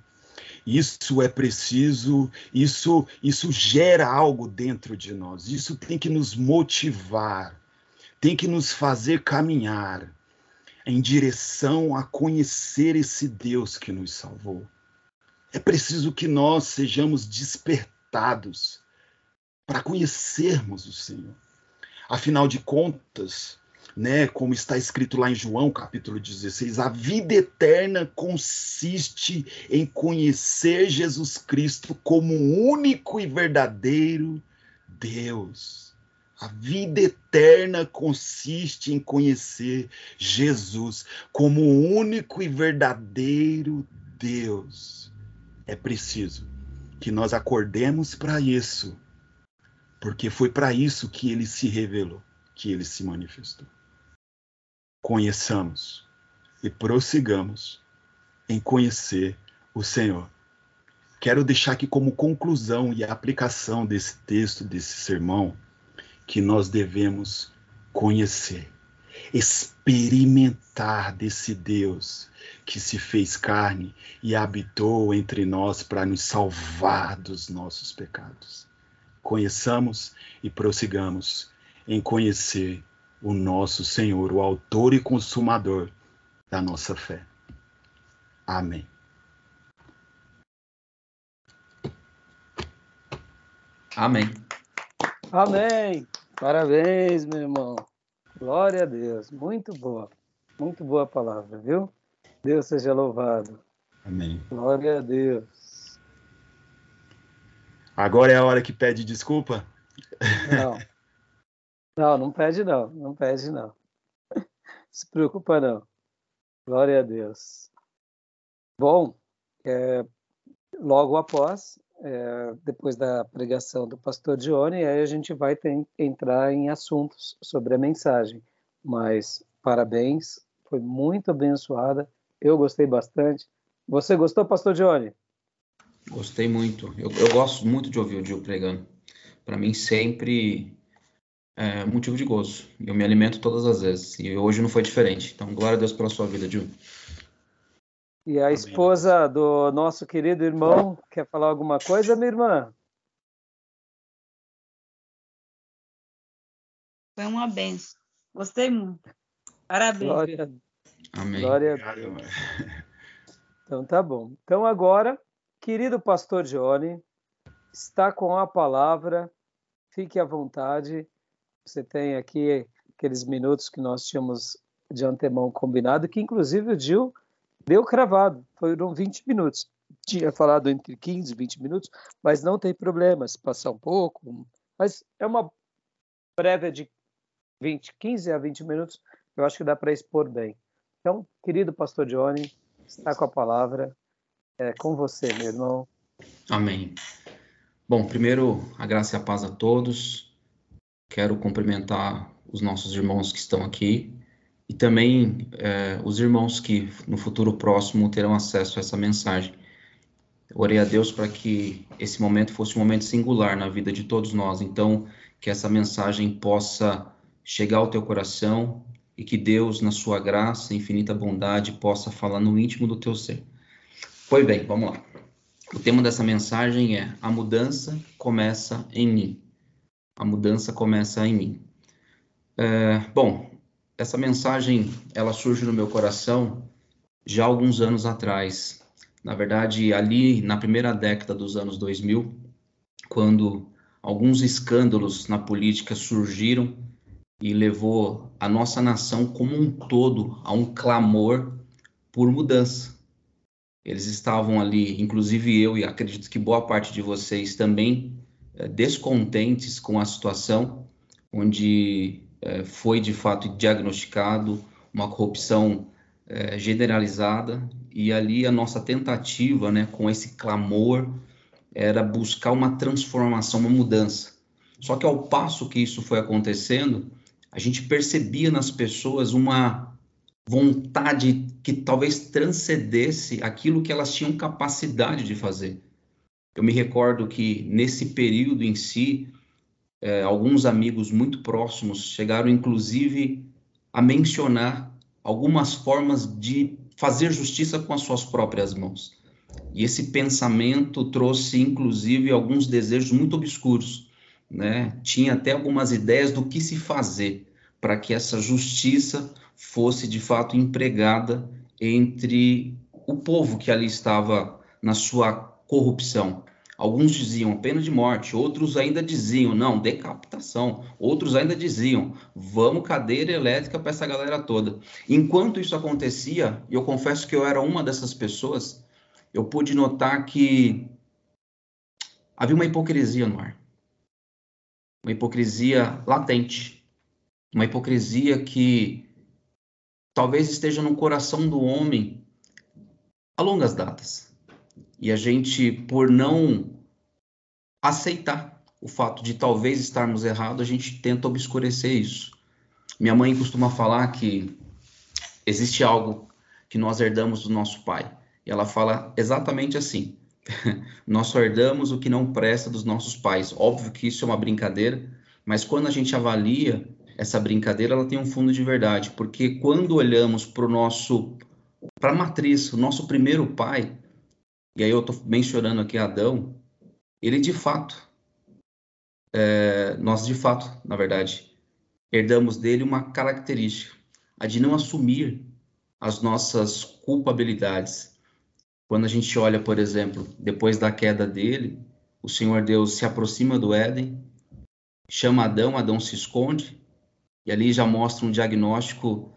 Isso é preciso, isso isso gera algo dentro de nós. Isso tem que nos motivar, tem que nos fazer caminhar em direção a conhecer esse Deus que nos salvou. É preciso que nós sejamos despertados para conhecermos o Senhor. Afinal de contas, né, como está escrito lá em João, capítulo 16, a vida eterna consiste em conhecer Jesus Cristo como único e verdadeiro Deus. A vida eterna consiste em conhecer Jesus como único e verdadeiro Deus. É preciso que nós acordemos para isso porque foi para isso que ele se revelou, que ele se manifestou. Conheçamos e prossigamos em conhecer o Senhor. Quero deixar aqui como conclusão e aplicação desse texto, desse sermão, que nós devemos conhecer, experimentar desse Deus que se fez carne e habitou entre nós para nos salvar dos nossos pecados conheçamos e prossigamos em conhecer o nosso Senhor, o Autor e Consumador da nossa fé. Amém. Amém. Amém. Parabéns, meu irmão. Glória a Deus. Muito boa. Muito boa palavra, viu? Deus seja louvado. Amém. Glória a Deus. Agora é a hora que pede desculpa? Não. Não, não pede não. Não pede não. Se preocupa não. Glória a Deus. Bom, é, logo após, é, depois da pregação do pastor Dione, aí a gente vai ter, entrar em assuntos sobre a mensagem. Mas parabéns, foi muito abençoada. Eu gostei bastante. Você gostou, pastor Dione? Gostei muito. Eu, eu gosto muito de ouvir o Gil pregando. Para mim, sempre é motivo de gozo. Eu me alimento todas as vezes. E hoje não foi diferente. Então, glória a Deus pela sua vida, Gil. E a esposa do nosso querido irmão quer falar alguma coisa, minha irmã? Foi uma benção. Gostei muito. Parabéns. Glória, Amém. glória a Deus. Então tá bom. Então agora, querido pastor Johnny, está com a palavra. Fique à vontade. Você tem aqui aqueles minutos que nós tínhamos de antemão combinado, que inclusive o Gil deu cravado. Foram 20 minutos. Tinha falado entre 15 e 20 minutos, mas não tem problema se passar um pouco. Mas é uma prévia de 20, 15 a 20 minutos. Eu acho que dá para expor bem. Então, querido pastor Johnny, está com a palavra. É com você, meu irmão. Amém. Bom, primeiro, a graça e a paz a todos. Quero cumprimentar os nossos irmãos que estão aqui e também eh, os irmãos que no futuro próximo terão acesso a essa mensagem. Orei a Deus para que esse momento fosse um momento singular na vida de todos nós, então que essa mensagem possa chegar ao teu coração e que Deus, na sua graça e infinita bondade, possa falar no íntimo do teu ser. Pois bem, vamos lá. O tema dessa mensagem é: A mudança começa em mim. A mudança começa em mim. É, bom, essa mensagem ela surge no meu coração já alguns anos atrás. Na verdade, ali na primeira década dos anos 2000, quando alguns escândalos na política surgiram e levou a nossa nação como um todo a um clamor por mudança. Eles estavam ali, inclusive eu e acredito que boa parte de vocês também, descontentes com a situação, onde eh, foi de fato diagnosticado uma corrupção eh, generalizada e ali a nossa tentativa, né, com esse clamor, era buscar uma transformação, uma mudança. Só que ao passo que isso foi acontecendo, a gente percebia nas pessoas uma vontade que talvez transcendesse aquilo que elas tinham capacidade de fazer. Eu me recordo que nesse período em si, eh, alguns amigos muito próximos chegaram inclusive a mencionar algumas formas de fazer justiça com as suas próprias mãos. E esse pensamento trouxe inclusive alguns desejos muito obscuros, né? Tinha até algumas ideias do que se fazer para que essa justiça fosse de fato empregada entre o povo que ali estava na sua corrupção. Alguns diziam pena de morte, outros ainda diziam não, decapitação, outros ainda diziam vamos cadeira elétrica para essa galera toda. Enquanto isso acontecia, e eu confesso que eu era uma dessas pessoas, eu pude notar que havia uma hipocrisia no ar. Uma hipocrisia latente. Uma hipocrisia que talvez esteja no coração do homem a longas datas. E a gente, por não aceitar o fato de talvez estarmos errados, a gente tenta obscurecer isso. Minha mãe costuma falar que existe algo que nós herdamos do nosso pai. E ela fala exatamente assim: nós só herdamos o que não presta dos nossos pais. Óbvio que isso é uma brincadeira, mas quando a gente avalia essa brincadeira, ela tem um fundo de verdade, porque quando olhamos para o nosso, para a matriz, o nosso primeiro pai, e aí eu estou mencionando aqui Adão, ele de fato, é, nós de fato, na verdade, herdamos dele uma característica, a de não assumir as nossas culpabilidades. Quando a gente olha, por exemplo, depois da queda dele, o Senhor Deus se aproxima do Éden, chama Adão, Adão se esconde, e ali já mostra um diagnóstico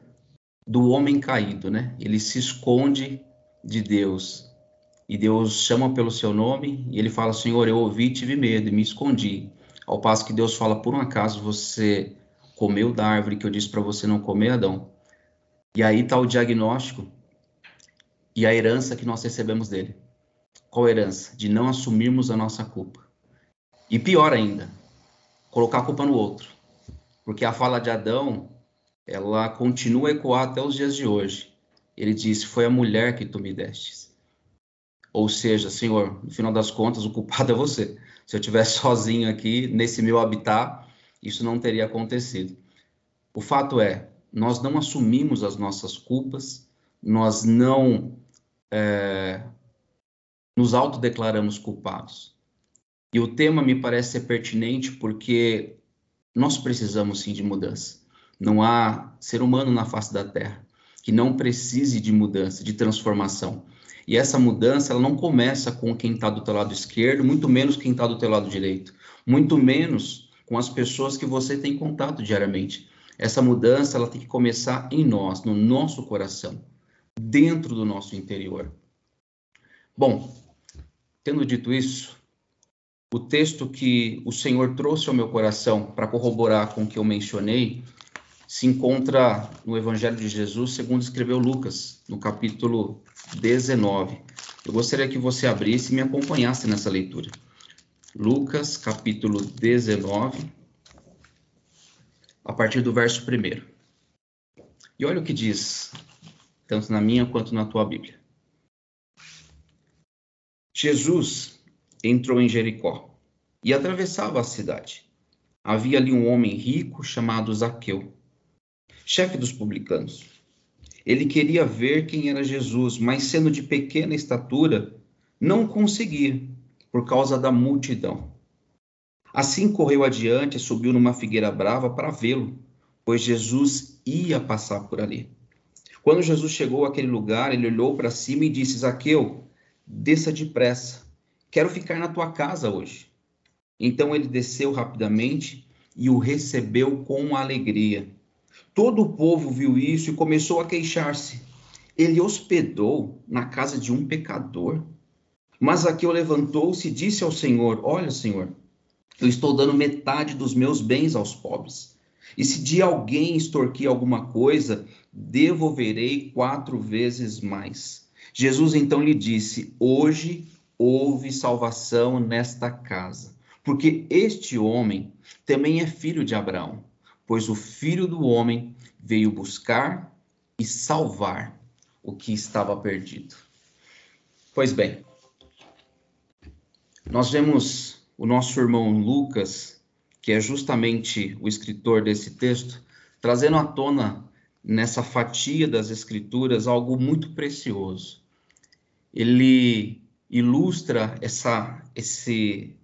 do homem caído, né? Ele se esconde de Deus. E Deus chama pelo seu nome e ele fala: Senhor, eu ouvi, tive medo e me escondi. Ao passo que Deus fala: Por um acaso você comeu da árvore que eu disse para você não comer, Adão? E aí está o diagnóstico e a herança que nós recebemos dele. Qual herança? De não assumirmos a nossa culpa. E pior ainda, colocar a culpa no outro. Porque a fala de Adão, ela continua a ecoar até os dias de hoje. Ele disse: Foi a mulher que tu me destes. Ou seja, Senhor, no final das contas, o culpado é você. Se eu tivesse sozinho aqui, nesse meu habitat, isso não teria acontecido. O fato é, nós não assumimos as nossas culpas, nós não é, nos autodeclaramos culpados. E o tema me parece ser pertinente porque nós precisamos sim de mudança. Não há ser humano na face da Terra que não precise de mudança, de transformação. E essa mudança ela não começa com quem está do teu lado esquerdo, muito menos quem está do teu lado direito, muito menos com as pessoas que você tem contato diariamente. Essa mudança ela tem que começar em nós, no nosso coração, dentro do nosso interior. Bom, tendo dito isso, o texto que o Senhor trouxe ao meu coração para corroborar com o que eu mencionei se encontra no Evangelho de Jesus, segundo escreveu Lucas, no capítulo 19. Eu gostaria que você abrisse e me acompanhasse nessa leitura. Lucas, capítulo 19, a partir do verso 1. E olha o que diz, tanto na minha quanto na tua Bíblia. Jesus entrou em Jericó e atravessava a cidade. Havia ali um homem rico chamado Zaqueu chefe dos publicanos. Ele queria ver quem era Jesus, mas sendo de pequena estatura, não conseguia, por causa da multidão. Assim correu adiante e subiu numa figueira brava para vê-lo, pois Jesus ia passar por ali. Quando Jesus chegou àquele lugar, ele olhou para cima e disse: Zaqueu, desça depressa, quero ficar na tua casa hoje. Então ele desceu rapidamente e o recebeu com alegria. Todo o povo viu isso e começou a queixar-se. Ele hospedou na casa de um pecador. Mas Zaqueu levantou-se e disse ao Senhor: Olha, Senhor, eu estou dando metade dos meus bens aos pobres. E se de alguém extorquir alguma coisa, devolverei quatro vezes mais. Jesus então lhe disse: Hoje houve salvação nesta casa, porque este homem também é filho de Abraão pois o Filho do Homem veio buscar e salvar o que estava perdido. Pois bem, nós vemos o nosso irmão Lucas, que é justamente o escritor desse texto, trazendo à tona nessa fatia das Escrituras algo muito precioso. Ele ilustra essa, esse,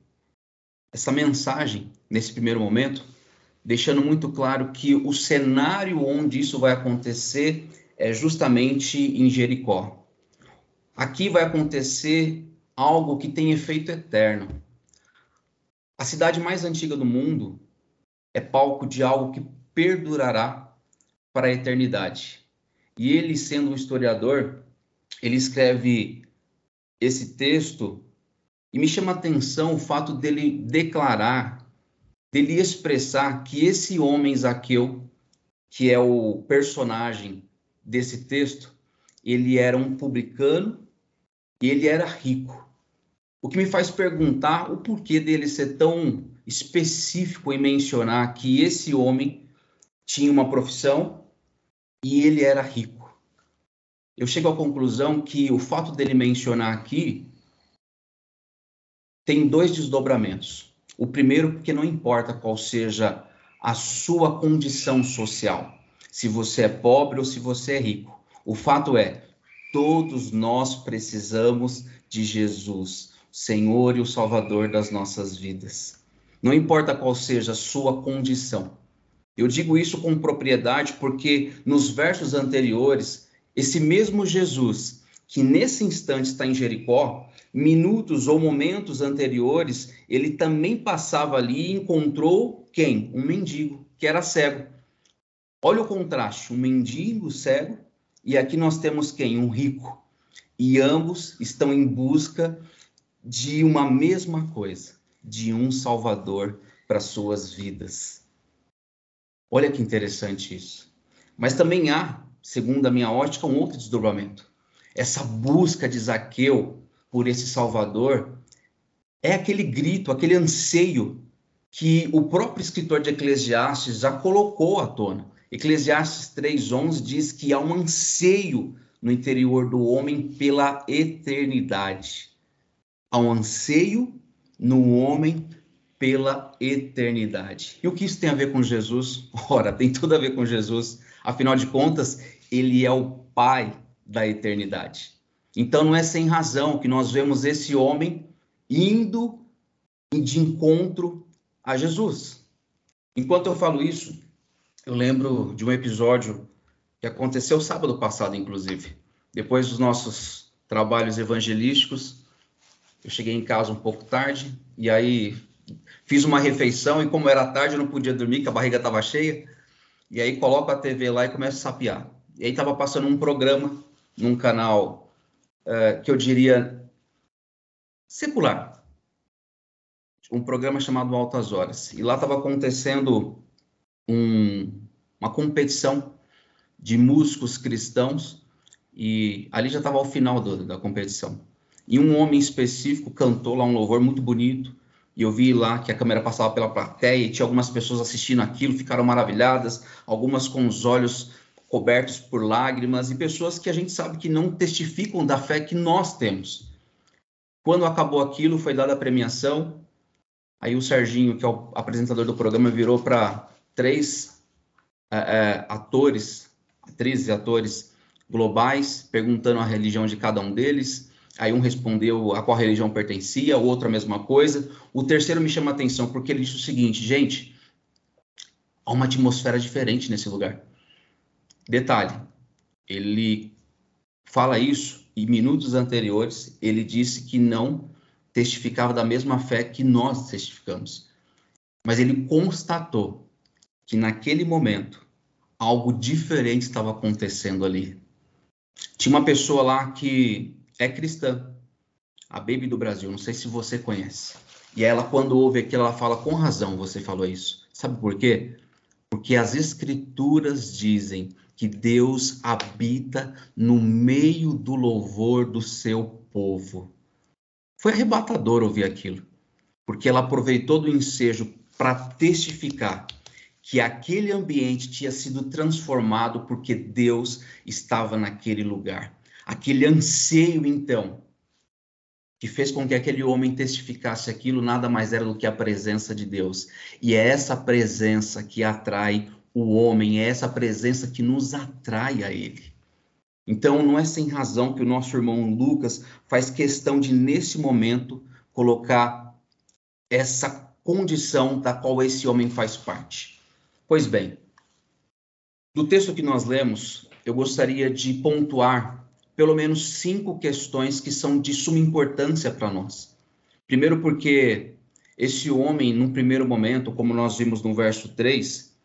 essa mensagem nesse primeiro momento deixando muito claro que o cenário onde isso vai acontecer é justamente em Jericó. Aqui vai acontecer algo que tem efeito eterno. A cidade mais antiga do mundo é palco de algo que perdurará para a eternidade. E ele, sendo um historiador, ele escreve esse texto e me chama a atenção o fato dele declarar dele expressar que esse homem Zaqueu, que é o personagem desse texto, ele era um publicano e ele era rico. O que me faz perguntar o porquê dele ser tão específico em mencionar que esse homem tinha uma profissão e ele era rico. Eu chego à conclusão que o fato dele mencionar aqui tem dois desdobramentos. O primeiro, porque não importa qual seja a sua condição social, se você é pobre ou se você é rico. O fato é, todos nós precisamos de Jesus, Senhor e o Salvador das nossas vidas. Não importa qual seja a sua condição. Eu digo isso com propriedade porque nos versos anteriores esse mesmo Jesus que nesse instante está em Jericó, minutos ou momentos anteriores, ele também passava ali e encontrou quem? Um mendigo, que era cego. Olha o contraste, um mendigo cego e aqui nós temos quem? Um rico. E ambos estão em busca de uma mesma coisa, de um Salvador para suas vidas. Olha que interessante isso. Mas também há, segundo a minha ótica, um outro desdobramento. Essa busca de Zaqueu por esse Salvador é aquele grito, aquele anseio que o próprio escritor de Eclesiastes já colocou à tona. Eclesiastes 3:11 diz que há um anseio no interior do homem pela eternidade. Há um anseio no homem pela eternidade. E o que isso tem a ver com Jesus? Ora, tem tudo a ver com Jesus. Afinal de contas, ele é o Pai da eternidade. Então não é sem razão que nós vemos esse homem indo de encontro a Jesus. Enquanto eu falo isso, eu lembro de um episódio que aconteceu sábado passado, inclusive. Depois dos nossos trabalhos evangelísticos, eu cheguei em casa um pouco tarde e aí fiz uma refeição e como era tarde eu não podia dormir, que a barriga estava cheia. E aí coloco a TV lá e começo a sapiar. E aí estava passando um programa num canal uh, que eu diria secular, um programa chamado Altas Horas. E lá estava acontecendo um, uma competição de músicos cristãos e ali já estava ao final do, da competição. E um homem específico cantou lá um louvor muito bonito e eu vi lá que a câmera passava pela plateia e tinha algumas pessoas assistindo aquilo, ficaram maravilhadas, algumas com os olhos cobertos por lágrimas e pessoas que a gente sabe que não testificam da fé que nós temos. Quando acabou aquilo, foi dada a premiação. Aí o Serginho, que é o apresentador do programa, virou para três é, é, atores, atrizes e atores globais, perguntando a religião de cada um deles. Aí um respondeu a qual religião pertencia, o outro a mesma coisa. O terceiro me chama a atenção porque ele disse o seguinte, gente, há uma atmosfera diferente nesse lugar. Detalhe, ele fala isso e minutos anteriores ele disse que não testificava da mesma fé que nós testificamos. Mas ele constatou que naquele momento algo diferente estava acontecendo ali. Tinha uma pessoa lá que é cristã, a Baby do Brasil, não sei se você conhece. E ela, quando ouve aquilo, ela fala com razão, você falou isso. Sabe por quê? Porque as escrituras dizem que Deus habita no meio do louvor do seu povo. Foi arrebatador ouvir aquilo, porque ela aproveitou do ensejo para testificar que aquele ambiente tinha sido transformado porque Deus estava naquele lugar. Aquele anseio, então, que fez com que aquele homem testificasse aquilo, nada mais era do que a presença de Deus. E é essa presença que atrai o homem, é essa presença que nos atrai a ele. Então, não é sem razão que o nosso irmão Lucas faz questão de, nesse momento, colocar essa condição da qual esse homem faz parte. Pois bem, do texto que nós lemos, eu gostaria de pontuar pelo menos cinco questões que são de suma importância para nós. Primeiro, porque esse homem, num primeiro momento, como nós vimos no verso 3,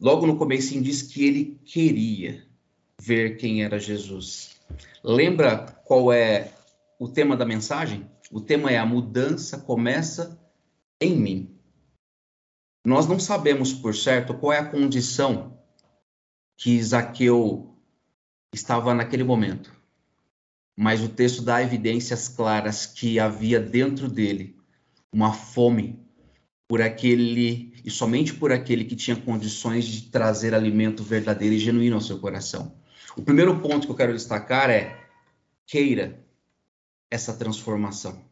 Logo no começo diz que ele queria ver quem era Jesus. Lembra qual é o tema da mensagem? O tema é a mudança começa em mim. Nós não sabemos por certo qual é a condição que Zaqueu estava naquele momento. Mas o texto dá evidências claras que havia dentro dele uma fome por aquele e somente por aquele que tinha condições de trazer alimento verdadeiro e genuíno ao seu coração. O primeiro ponto que eu quero destacar é queira essa transformação.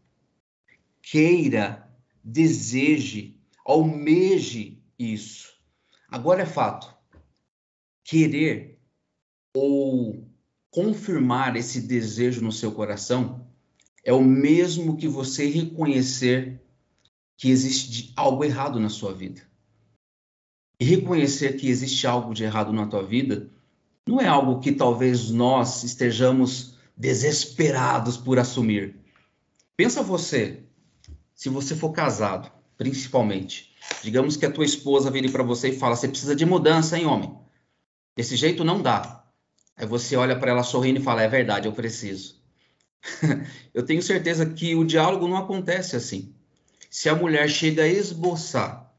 Queira, deseje, almeje isso. Agora é fato. Querer ou confirmar esse desejo no seu coração é o mesmo que você reconhecer que existe algo errado na sua vida. E reconhecer que existe algo de errado na tua vida não é algo que talvez nós estejamos desesperados por assumir. Pensa você, se você for casado, principalmente, digamos que a tua esposa vire para você e fala: "Você precisa de mudança, hein, homem? Desse jeito não dá". Aí você olha para ela sorrindo e fala: "É verdade, eu preciso". eu tenho certeza que o diálogo não acontece assim. Se a mulher chega a esboçar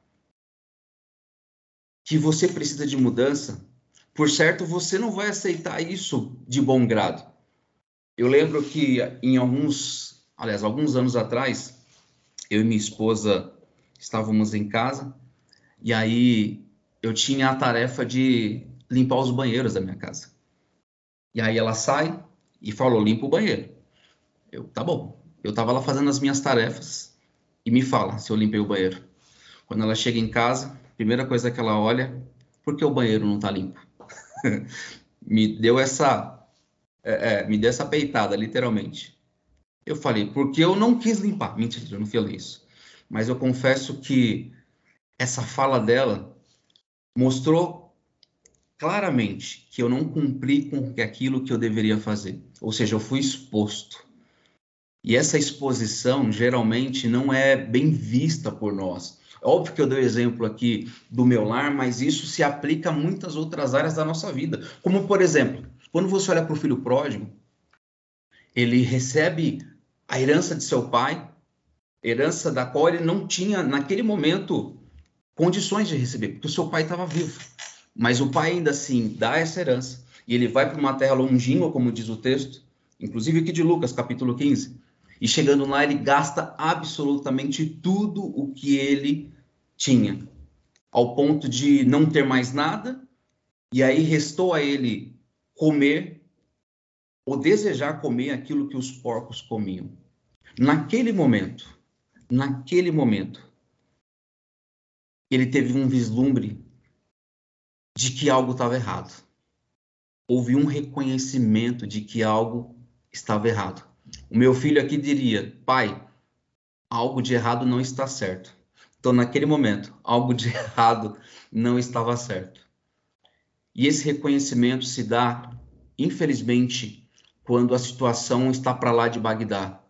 que você precisa de mudança, por certo você não vai aceitar isso de bom grado. Eu lembro que em alguns, aliás, alguns anos atrás, eu e minha esposa estávamos em casa e aí eu tinha a tarefa de limpar os banheiros da minha casa. E aí ela sai e falou: limpa o banheiro. Eu, tá bom. Eu estava lá fazendo as minhas tarefas e me fala se eu limpei o banheiro. Quando ela chega em casa, primeira coisa que ela olha, por que o banheiro não está limpo? me deu essa é, é, me deu essa peitada, literalmente. Eu falei, porque eu não quis limpar. Mentira, eu não falei isso. Mas eu confesso que essa fala dela mostrou claramente que eu não cumpri com aquilo que eu deveria fazer. Ou seja, eu fui exposto. E essa exposição geralmente não é bem vista por nós. Óbvio que eu dei o exemplo aqui do meu lar, mas isso se aplica a muitas outras áreas da nossa vida. Como, por exemplo, quando você olha para o filho pródigo, ele recebe a herança de seu pai, herança da qual ele não tinha, naquele momento, condições de receber, porque o seu pai estava vivo. Mas o pai ainda assim dá essa herança. E ele vai para uma terra longínqua, como diz o texto, inclusive aqui de Lucas, capítulo 15. E chegando lá, ele gasta absolutamente tudo o que ele tinha, ao ponto de não ter mais nada, e aí restou a ele comer ou desejar comer aquilo que os porcos comiam. Naquele momento, naquele momento, ele teve um vislumbre de que algo estava errado. Houve um reconhecimento de que algo estava errado. O meu filho aqui diria: pai, algo de errado não está certo. Então, naquele momento, algo de errado não estava certo. E esse reconhecimento se dá, infelizmente, quando a situação está para lá de Bagdá.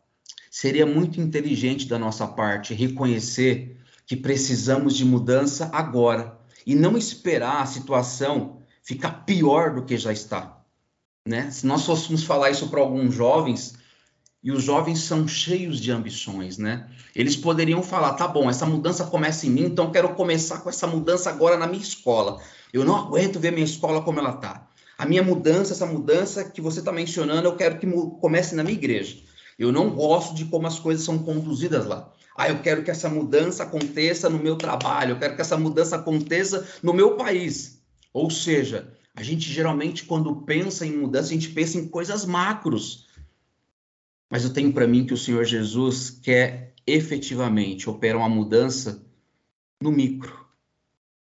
Seria muito inteligente da nossa parte reconhecer que precisamos de mudança agora e não esperar a situação ficar pior do que já está. Né? Se nós fôssemos falar isso para alguns jovens, e os jovens são cheios de ambições, né? Eles poderiam falar, tá bom, essa mudança começa em mim, então quero começar com essa mudança agora na minha escola. Eu não aguento ver minha escola como ela tá. A minha mudança, essa mudança que você está mencionando, eu quero que comece na minha igreja. Eu não gosto de como as coisas são conduzidas lá. Ah, eu quero que essa mudança aconteça no meu trabalho, eu quero que essa mudança aconteça no meu país. Ou seja, a gente geralmente, quando pensa em mudança, a gente pensa em coisas macros mas eu tenho para mim que o Senhor Jesus quer efetivamente operar uma mudança no micro,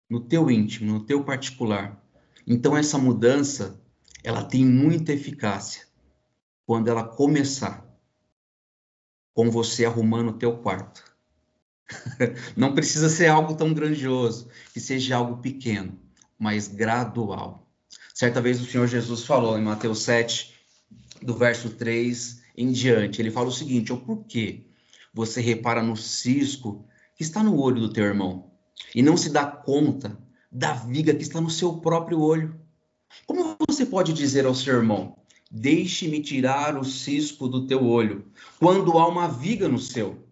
no teu íntimo, no teu particular. Então essa mudança, ela tem muita eficácia quando ela começar com você arrumando o teu quarto. Não precisa ser algo tão grandioso, que seja algo pequeno, mas gradual. Certa vez o Senhor Jesus falou em Mateus 7, do verso 3 em diante. Ele fala o seguinte: o porquê você repara no cisco que está no olho do teu irmão e não se dá conta da viga que está no seu próprio olho? Como você pode dizer ao seu irmão: Deixe-me tirar o cisco do teu olho, quando há uma viga no seu?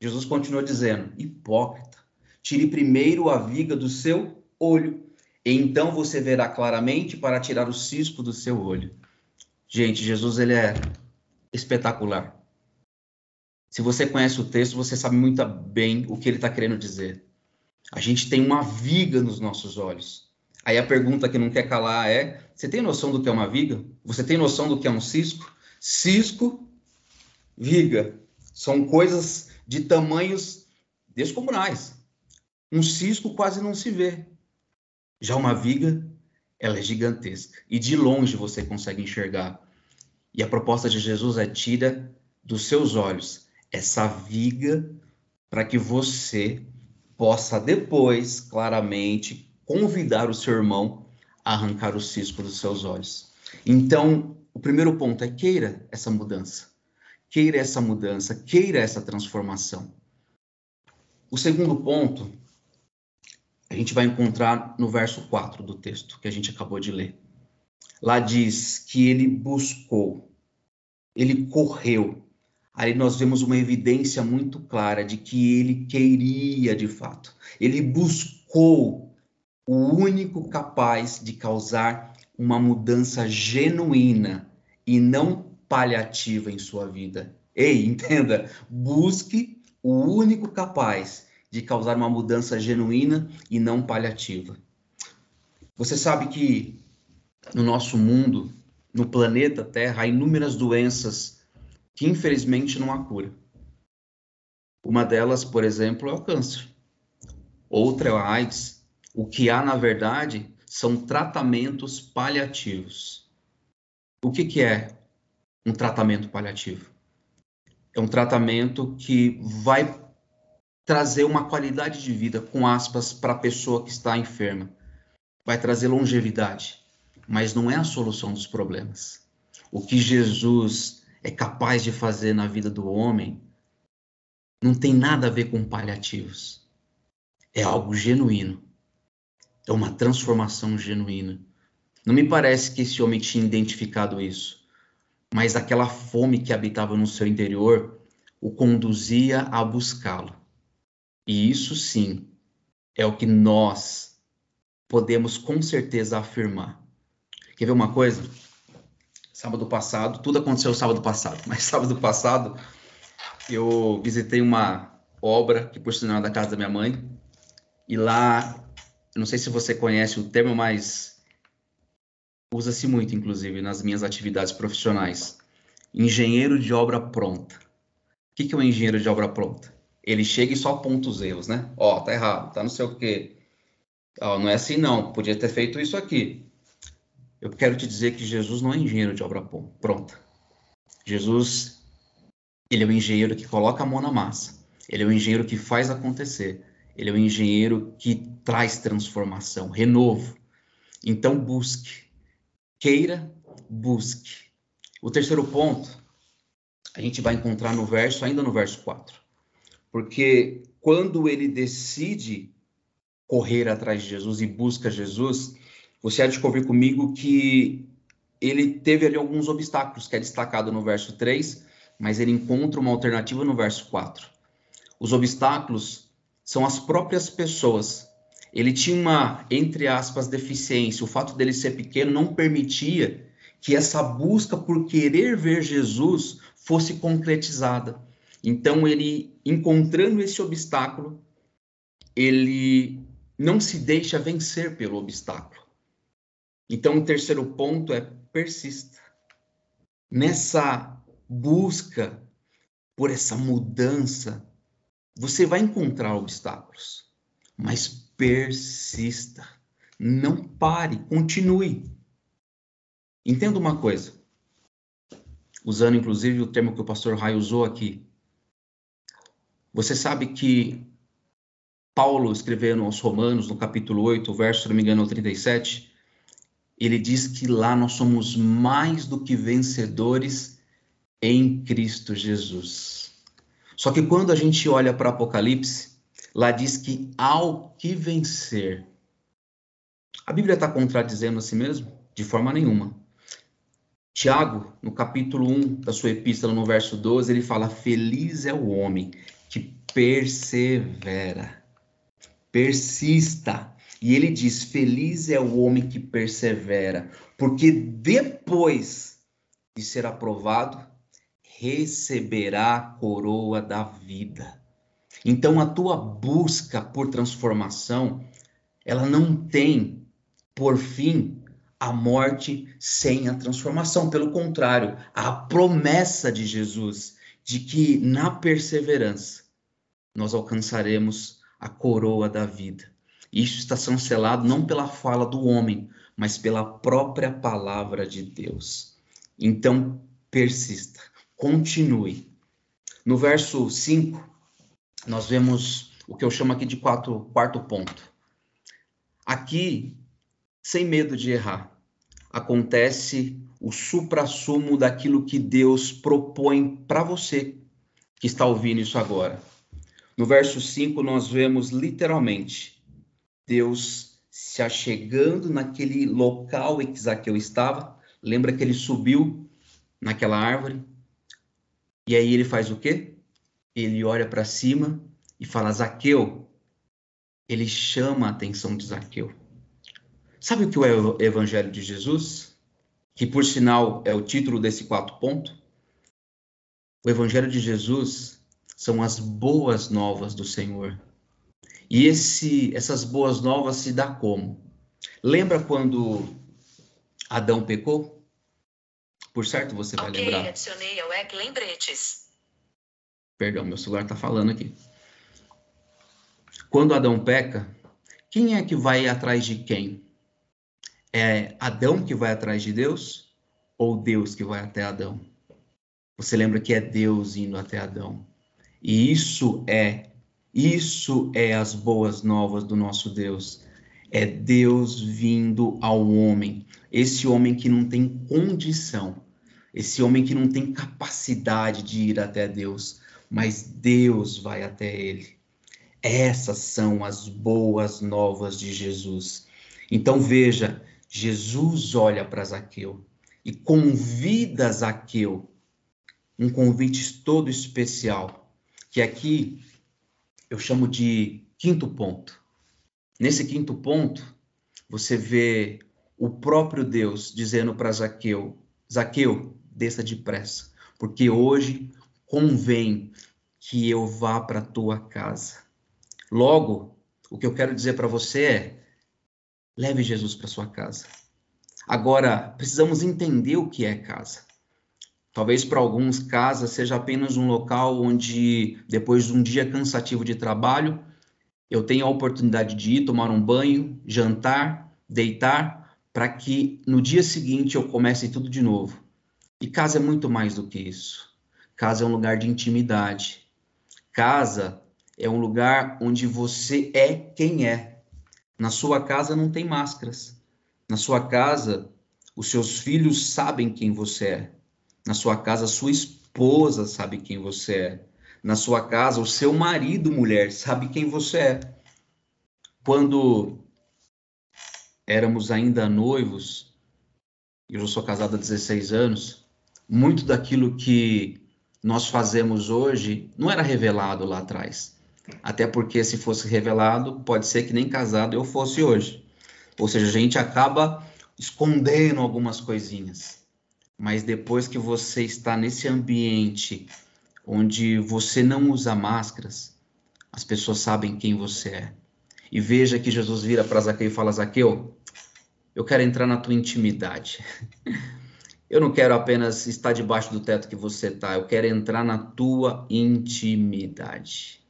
Jesus continua dizendo: Hipócrita, tire primeiro a viga do seu olho, e então você verá claramente para tirar o cisco do seu olho. Gente, Jesus ele é espetacular. Se você conhece o texto, você sabe muito bem o que ele está querendo dizer. A gente tem uma viga nos nossos olhos. Aí a pergunta que não quer calar é: você tem noção do que é uma viga? Você tem noção do que é um cisco? Cisco, viga, são coisas de tamanhos descomunais. Um cisco quase não se vê. Já uma viga, ela é gigantesca e de longe você consegue enxergar. E a proposta de Jesus é tira dos seus olhos essa viga para que você possa depois claramente convidar o seu irmão arrancar o cisco dos seus olhos. Então, o primeiro ponto é queira essa mudança. Queira essa mudança, queira essa transformação. O segundo ponto a gente vai encontrar no verso 4 do texto que a gente acabou de ler. Lá diz que ele buscou, ele correu. Aí nós vemos uma evidência muito clara de que ele queria de fato. Ele buscou o único capaz de causar uma mudança genuína e não paliativa em sua vida. Ei, entenda, busque o único capaz de causar uma mudança genuína e não paliativa. Você sabe que no nosso mundo, no planeta Terra, há inúmeras doenças que infelizmente não há cura. Uma delas, por exemplo, é o câncer. Outra é a AIDS. O que há, na verdade, são tratamentos paliativos. O que, que é um tratamento paliativo? É um tratamento que vai trazer uma qualidade de vida, com aspas, para a pessoa que está enferma. Vai trazer longevidade, mas não é a solução dos problemas. O que Jesus é capaz de fazer na vida do homem não tem nada a ver com paliativos. É algo genuíno. É uma transformação genuína. Não me parece que esse homem tinha identificado isso, mas aquela fome que habitava no seu interior o conduzia a buscá-lo. E isso sim é o que nós podemos com certeza afirmar. Quer ver uma coisa? Sábado passado, tudo aconteceu sábado passado, mas sábado passado eu visitei uma obra que por sinal é da casa da minha mãe e lá, não sei se você conhece o termo, mas usa-se muito, inclusive, nas minhas atividades profissionais. Engenheiro de obra pronta. O que é um engenheiro de obra pronta? ele chega e só aponta os erros, né? Ó, tá errado, tá não sei o quê. Ó, não é assim não, podia ter feito isso aqui. Eu quero te dizer que Jesus não é engenheiro de obra pronta. Jesus, ele é o engenheiro que coloca a mão na massa. Ele é o engenheiro que faz acontecer. Ele é o engenheiro que traz transformação, renovo. Então busque, queira, busque. O terceiro ponto, a gente vai encontrar no verso, ainda no verso 4 porque quando ele decide correr atrás de Jesus e busca Jesus, você há de descobrir comigo que ele teve ali alguns obstáculos, que é destacado no verso 3, mas ele encontra uma alternativa no verso 4. Os obstáculos são as próprias pessoas. Ele tinha uma, entre aspas, deficiência. O fato dele ser pequeno não permitia que essa busca por querer ver Jesus fosse concretizada. Então, ele, encontrando esse obstáculo, ele não se deixa vencer pelo obstáculo. Então, o terceiro ponto é persista. Nessa busca por essa mudança, você vai encontrar obstáculos, mas persista. Não pare, continue. Entenda uma coisa, usando inclusive o termo que o pastor Rai usou aqui. Você sabe que Paulo, escrevendo aos Romanos, no capítulo 8, verso, se não me engano, 37, ele diz que lá nós somos mais do que vencedores em Cristo Jesus. Só que quando a gente olha para Apocalipse, lá diz que ao que vencer. A Bíblia está contradizendo a si mesmo? De forma nenhuma. Tiago, no capítulo 1 da sua epístola, no verso 12, ele fala: Feliz é o homem que persevera, persista. E ele diz: Feliz é o homem que persevera, porque depois de ser aprovado, receberá a coroa da vida. Então a tua busca por transformação, ela não tem por fim a morte sem a transformação. Pelo contrário, a promessa de Jesus de que na perseverança nós alcançaremos a coroa da vida. Isso está sendo selado não pela fala do homem, mas pela própria palavra de Deus. Então, persista, continue. No verso 5, nós vemos o que eu chamo aqui de quatro, quarto ponto. Aqui, sem medo de errar. Acontece o suprassumo daquilo que Deus propõe para você que está ouvindo isso agora. No verso 5, nós vemos literalmente Deus se achegando naquele local em que Zaqueu estava. Lembra que ele subiu naquela árvore? E aí ele faz o quê? Ele olha para cima e fala: Zaqueu. Ele chama a atenção de Zaqueu. Sabe o que é o Evangelho de Jesus? Que, por sinal, é o título desse quatro ponto. O Evangelho de Jesus são as boas novas do Senhor. E esse, essas boas novas se dá como? Lembra quando Adão pecou? Por certo, você vai okay, lembrar. adicionei ao EC lembretes. Perdão, meu celular está falando aqui. Quando Adão peca, quem é que vai atrás de quem? É Adão que vai atrás de Deus ou Deus que vai até Adão? Você lembra que é Deus indo até Adão. E isso é, isso é as boas novas do nosso Deus. É Deus vindo ao homem, esse homem que não tem condição, esse homem que não tem capacidade de ir até Deus, mas Deus vai até ele. Essas são as boas novas de Jesus. Então veja, Jesus olha para Zaqueu e convida Zaqueu, um convite todo especial que aqui eu chamo de quinto ponto. Nesse quinto ponto, você vê o próprio Deus dizendo para Zaqueu: Zaqueu, desça depressa, porque hoje convém que eu vá para tua casa. Logo, o que eu quero dizer para você é: leve Jesus para sua casa. Agora, precisamos entender o que é casa. Talvez para alguns casa seja apenas um local onde, depois de um dia cansativo de trabalho, eu tenho a oportunidade de ir tomar um banho, jantar, deitar, para que no dia seguinte eu comece tudo de novo. E casa é muito mais do que isso. Casa é um lugar de intimidade. Casa é um lugar onde você é quem é. Na sua casa não tem máscaras. Na sua casa, os seus filhos sabem quem você é. Na sua casa, sua esposa sabe quem você é. Na sua casa, o seu marido, mulher, sabe quem você é. Quando éramos ainda noivos, eu já sou casado há 16 anos, muito daquilo que nós fazemos hoje não era revelado lá atrás. Até porque se fosse revelado, pode ser que nem casado eu fosse hoje. Ou seja, a gente acaba escondendo algumas coisinhas mas depois que você está nesse ambiente onde você não usa máscaras, as pessoas sabem quem você é. E veja que Jesus vira para Zaqueu e fala: Zaqueu, eu quero entrar na tua intimidade. Eu não quero apenas estar debaixo do teto que você está, eu quero entrar na tua intimidade.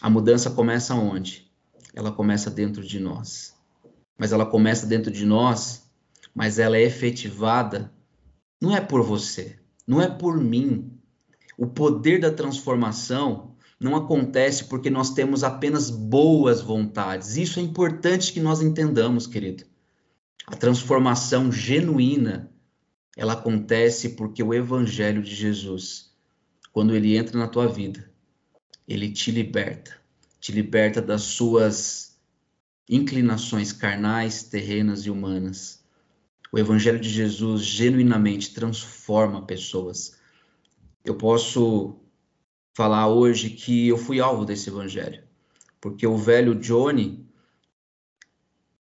A mudança começa onde? Ela começa dentro de nós. Mas ela começa dentro de nós, mas ela é efetivada não é por você, não é por mim. O poder da transformação não acontece porque nós temos apenas boas vontades. Isso é importante que nós entendamos, querido. A transformação genuína, ela acontece porque o evangelho de Jesus, quando ele entra na tua vida, ele te liberta, te liberta das suas inclinações carnais, terrenas e humanas o Evangelho de Jesus genuinamente transforma pessoas. Eu posso falar hoje que eu fui alvo desse Evangelho, porque o velho Johnny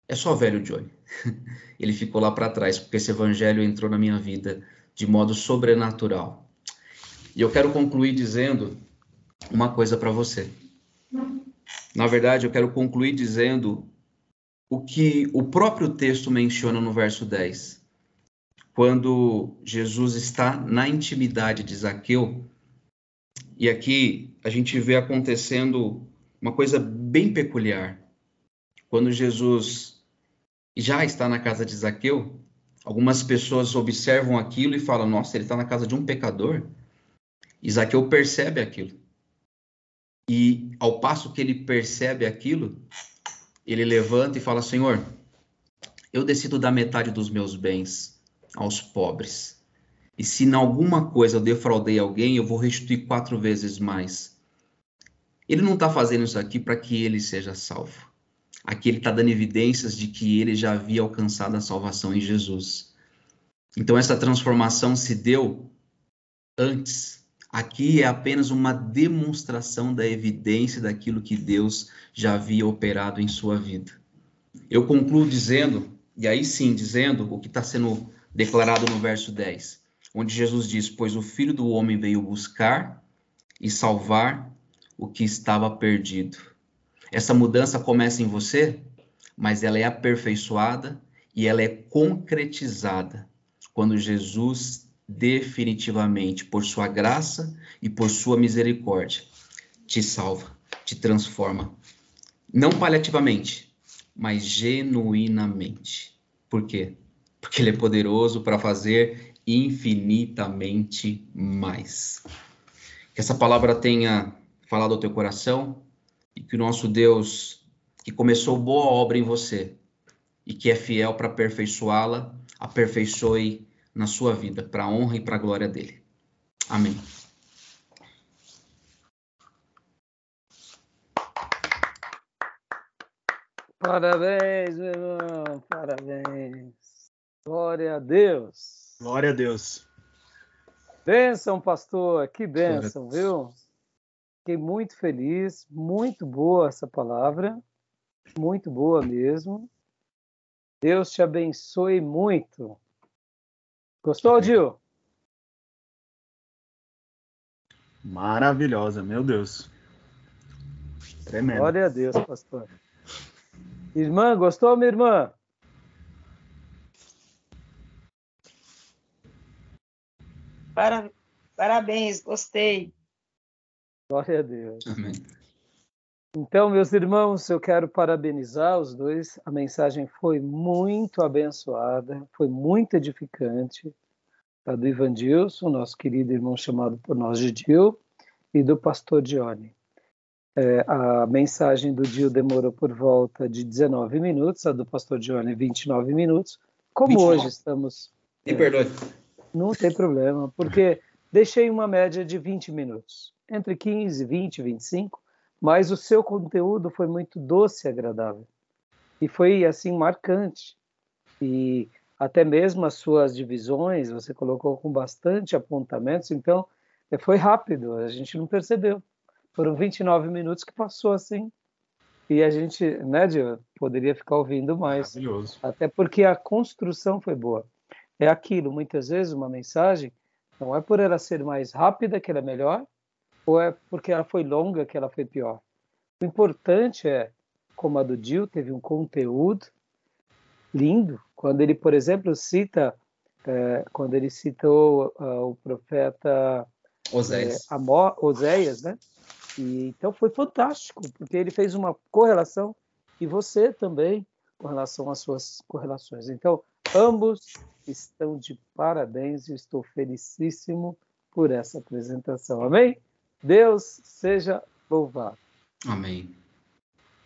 é só velho Johnny. Ele ficou lá para trás, porque esse Evangelho entrou na minha vida de modo sobrenatural. E eu quero concluir dizendo uma coisa para você. Na verdade, eu quero concluir dizendo o que o próprio texto menciona no verso 10. Quando Jesus está na intimidade de Zaqueu, e aqui a gente vê acontecendo uma coisa bem peculiar. Quando Jesus já está na casa de Zaqueu, algumas pessoas observam aquilo e falam: Nossa, ele está na casa de um pecador. E Zaqueu percebe aquilo. E ao passo que ele percebe aquilo, ele levanta e fala: Senhor, eu decido dar metade dos meus bens aos pobres. E se em alguma coisa eu defraudei alguém, eu vou restituir quatro vezes mais. Ele não está fazendo isso aqui para que ele seja salvo. Aqui ele está dando evidências de que ele já havia alcançado a salvação em Jesus. Então essa transformação se deu antes. Aqui é apenas uma demonstração da evidência daquilo que Deus já havia operado em sua vida. Eu concluo dizendo, e aí sim, dizendo o que está sendo declarado no verso 10, onde Jesus diz: Pois o filho do homem veio buscar e salvar o que estava perdido. Essa mudança começa em você, mas ela é aperfeiçoada e ela é concretizada quando Jesus definitivamente, por sua graça e por sua misericórdia, te salva, te transforma. Não paliativamente, mas genuinamente. Por quê? Porque ele é poderoso para fazer infinitamente mais. Que essa palavra tenha falado ao teu coração e que o nosso Deus, que começou boa obra em você e que é fiel para aperfeiçoá-la, aperfeiçoe na sua vida, para a honra e para a glória dele. Amém. Parabéns, meu irmão, parabéns. Glória a Deus. Glória a Deus. Bênção, pastor, que bênção, viu? Fiquei muito feliz, muito boa essa palavra, muito boa mesmo. Deus te abençoe muito. Gostou, Gil? Maravilhosa, meu Deus. Tremendo. Glória a Deus, pastor. Irmã, gostou, minha irmã? Para, parabéns, gostei. Glória a Deus. Amém. Então, meus irmãos, eu quero parabenizar os dois. A mensagem foi muito abençoada, foi muito edificante. A do Ivan Dilson, nosso querido irmão chamado por nós de Dil, e do pastor Dione. É, a mensagem do Dil demorou por volta de 19 minutos, a do pastor Dione 29 minutos. Como 29. hoje estamos. Me é, perdoe. Não tem problema, porque deixei uma média de 20 minutos, entre 15, 20, 25 mas o seu conteúdo foi muito doce e agradável. E foi, assim, marcante. E até mesmo as suas divisões, você colocou com bastante apontamentos, então eh, foi rápido, a gente não percebeu. Foram 29 minutos que passou assim. E a gente, né, Dio, poderia ficar ouvindo mais. Maravilhoso. Até porque a construção foi boa. É aquilo, muitas vezes, uma mensagem, não é por ela ser mais rápida que ela é melhor, ou é porque ela foi longa que ela foi pior? O importante é, como a do Dil teve um conteúdo lindo, quando ele, por exemplo, cita, é, quando ele citou uh, o profeta Oséias. É, Oséias, né? E, então foi fantástico, porque ele fez uma correlação, e você também, com relação às suas correlações. Então, ambos estão de parabéns e estou felicíssimo por essa apresentação. Amém? Deus seja louvado. Amém.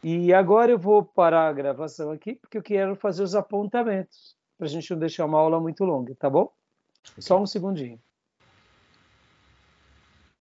E agora eu vou parar a gravação aqui, porque eu quero fazer os apontamentos, para a gente não deixar uma aula muito longa, tá bom? Só um segundinho.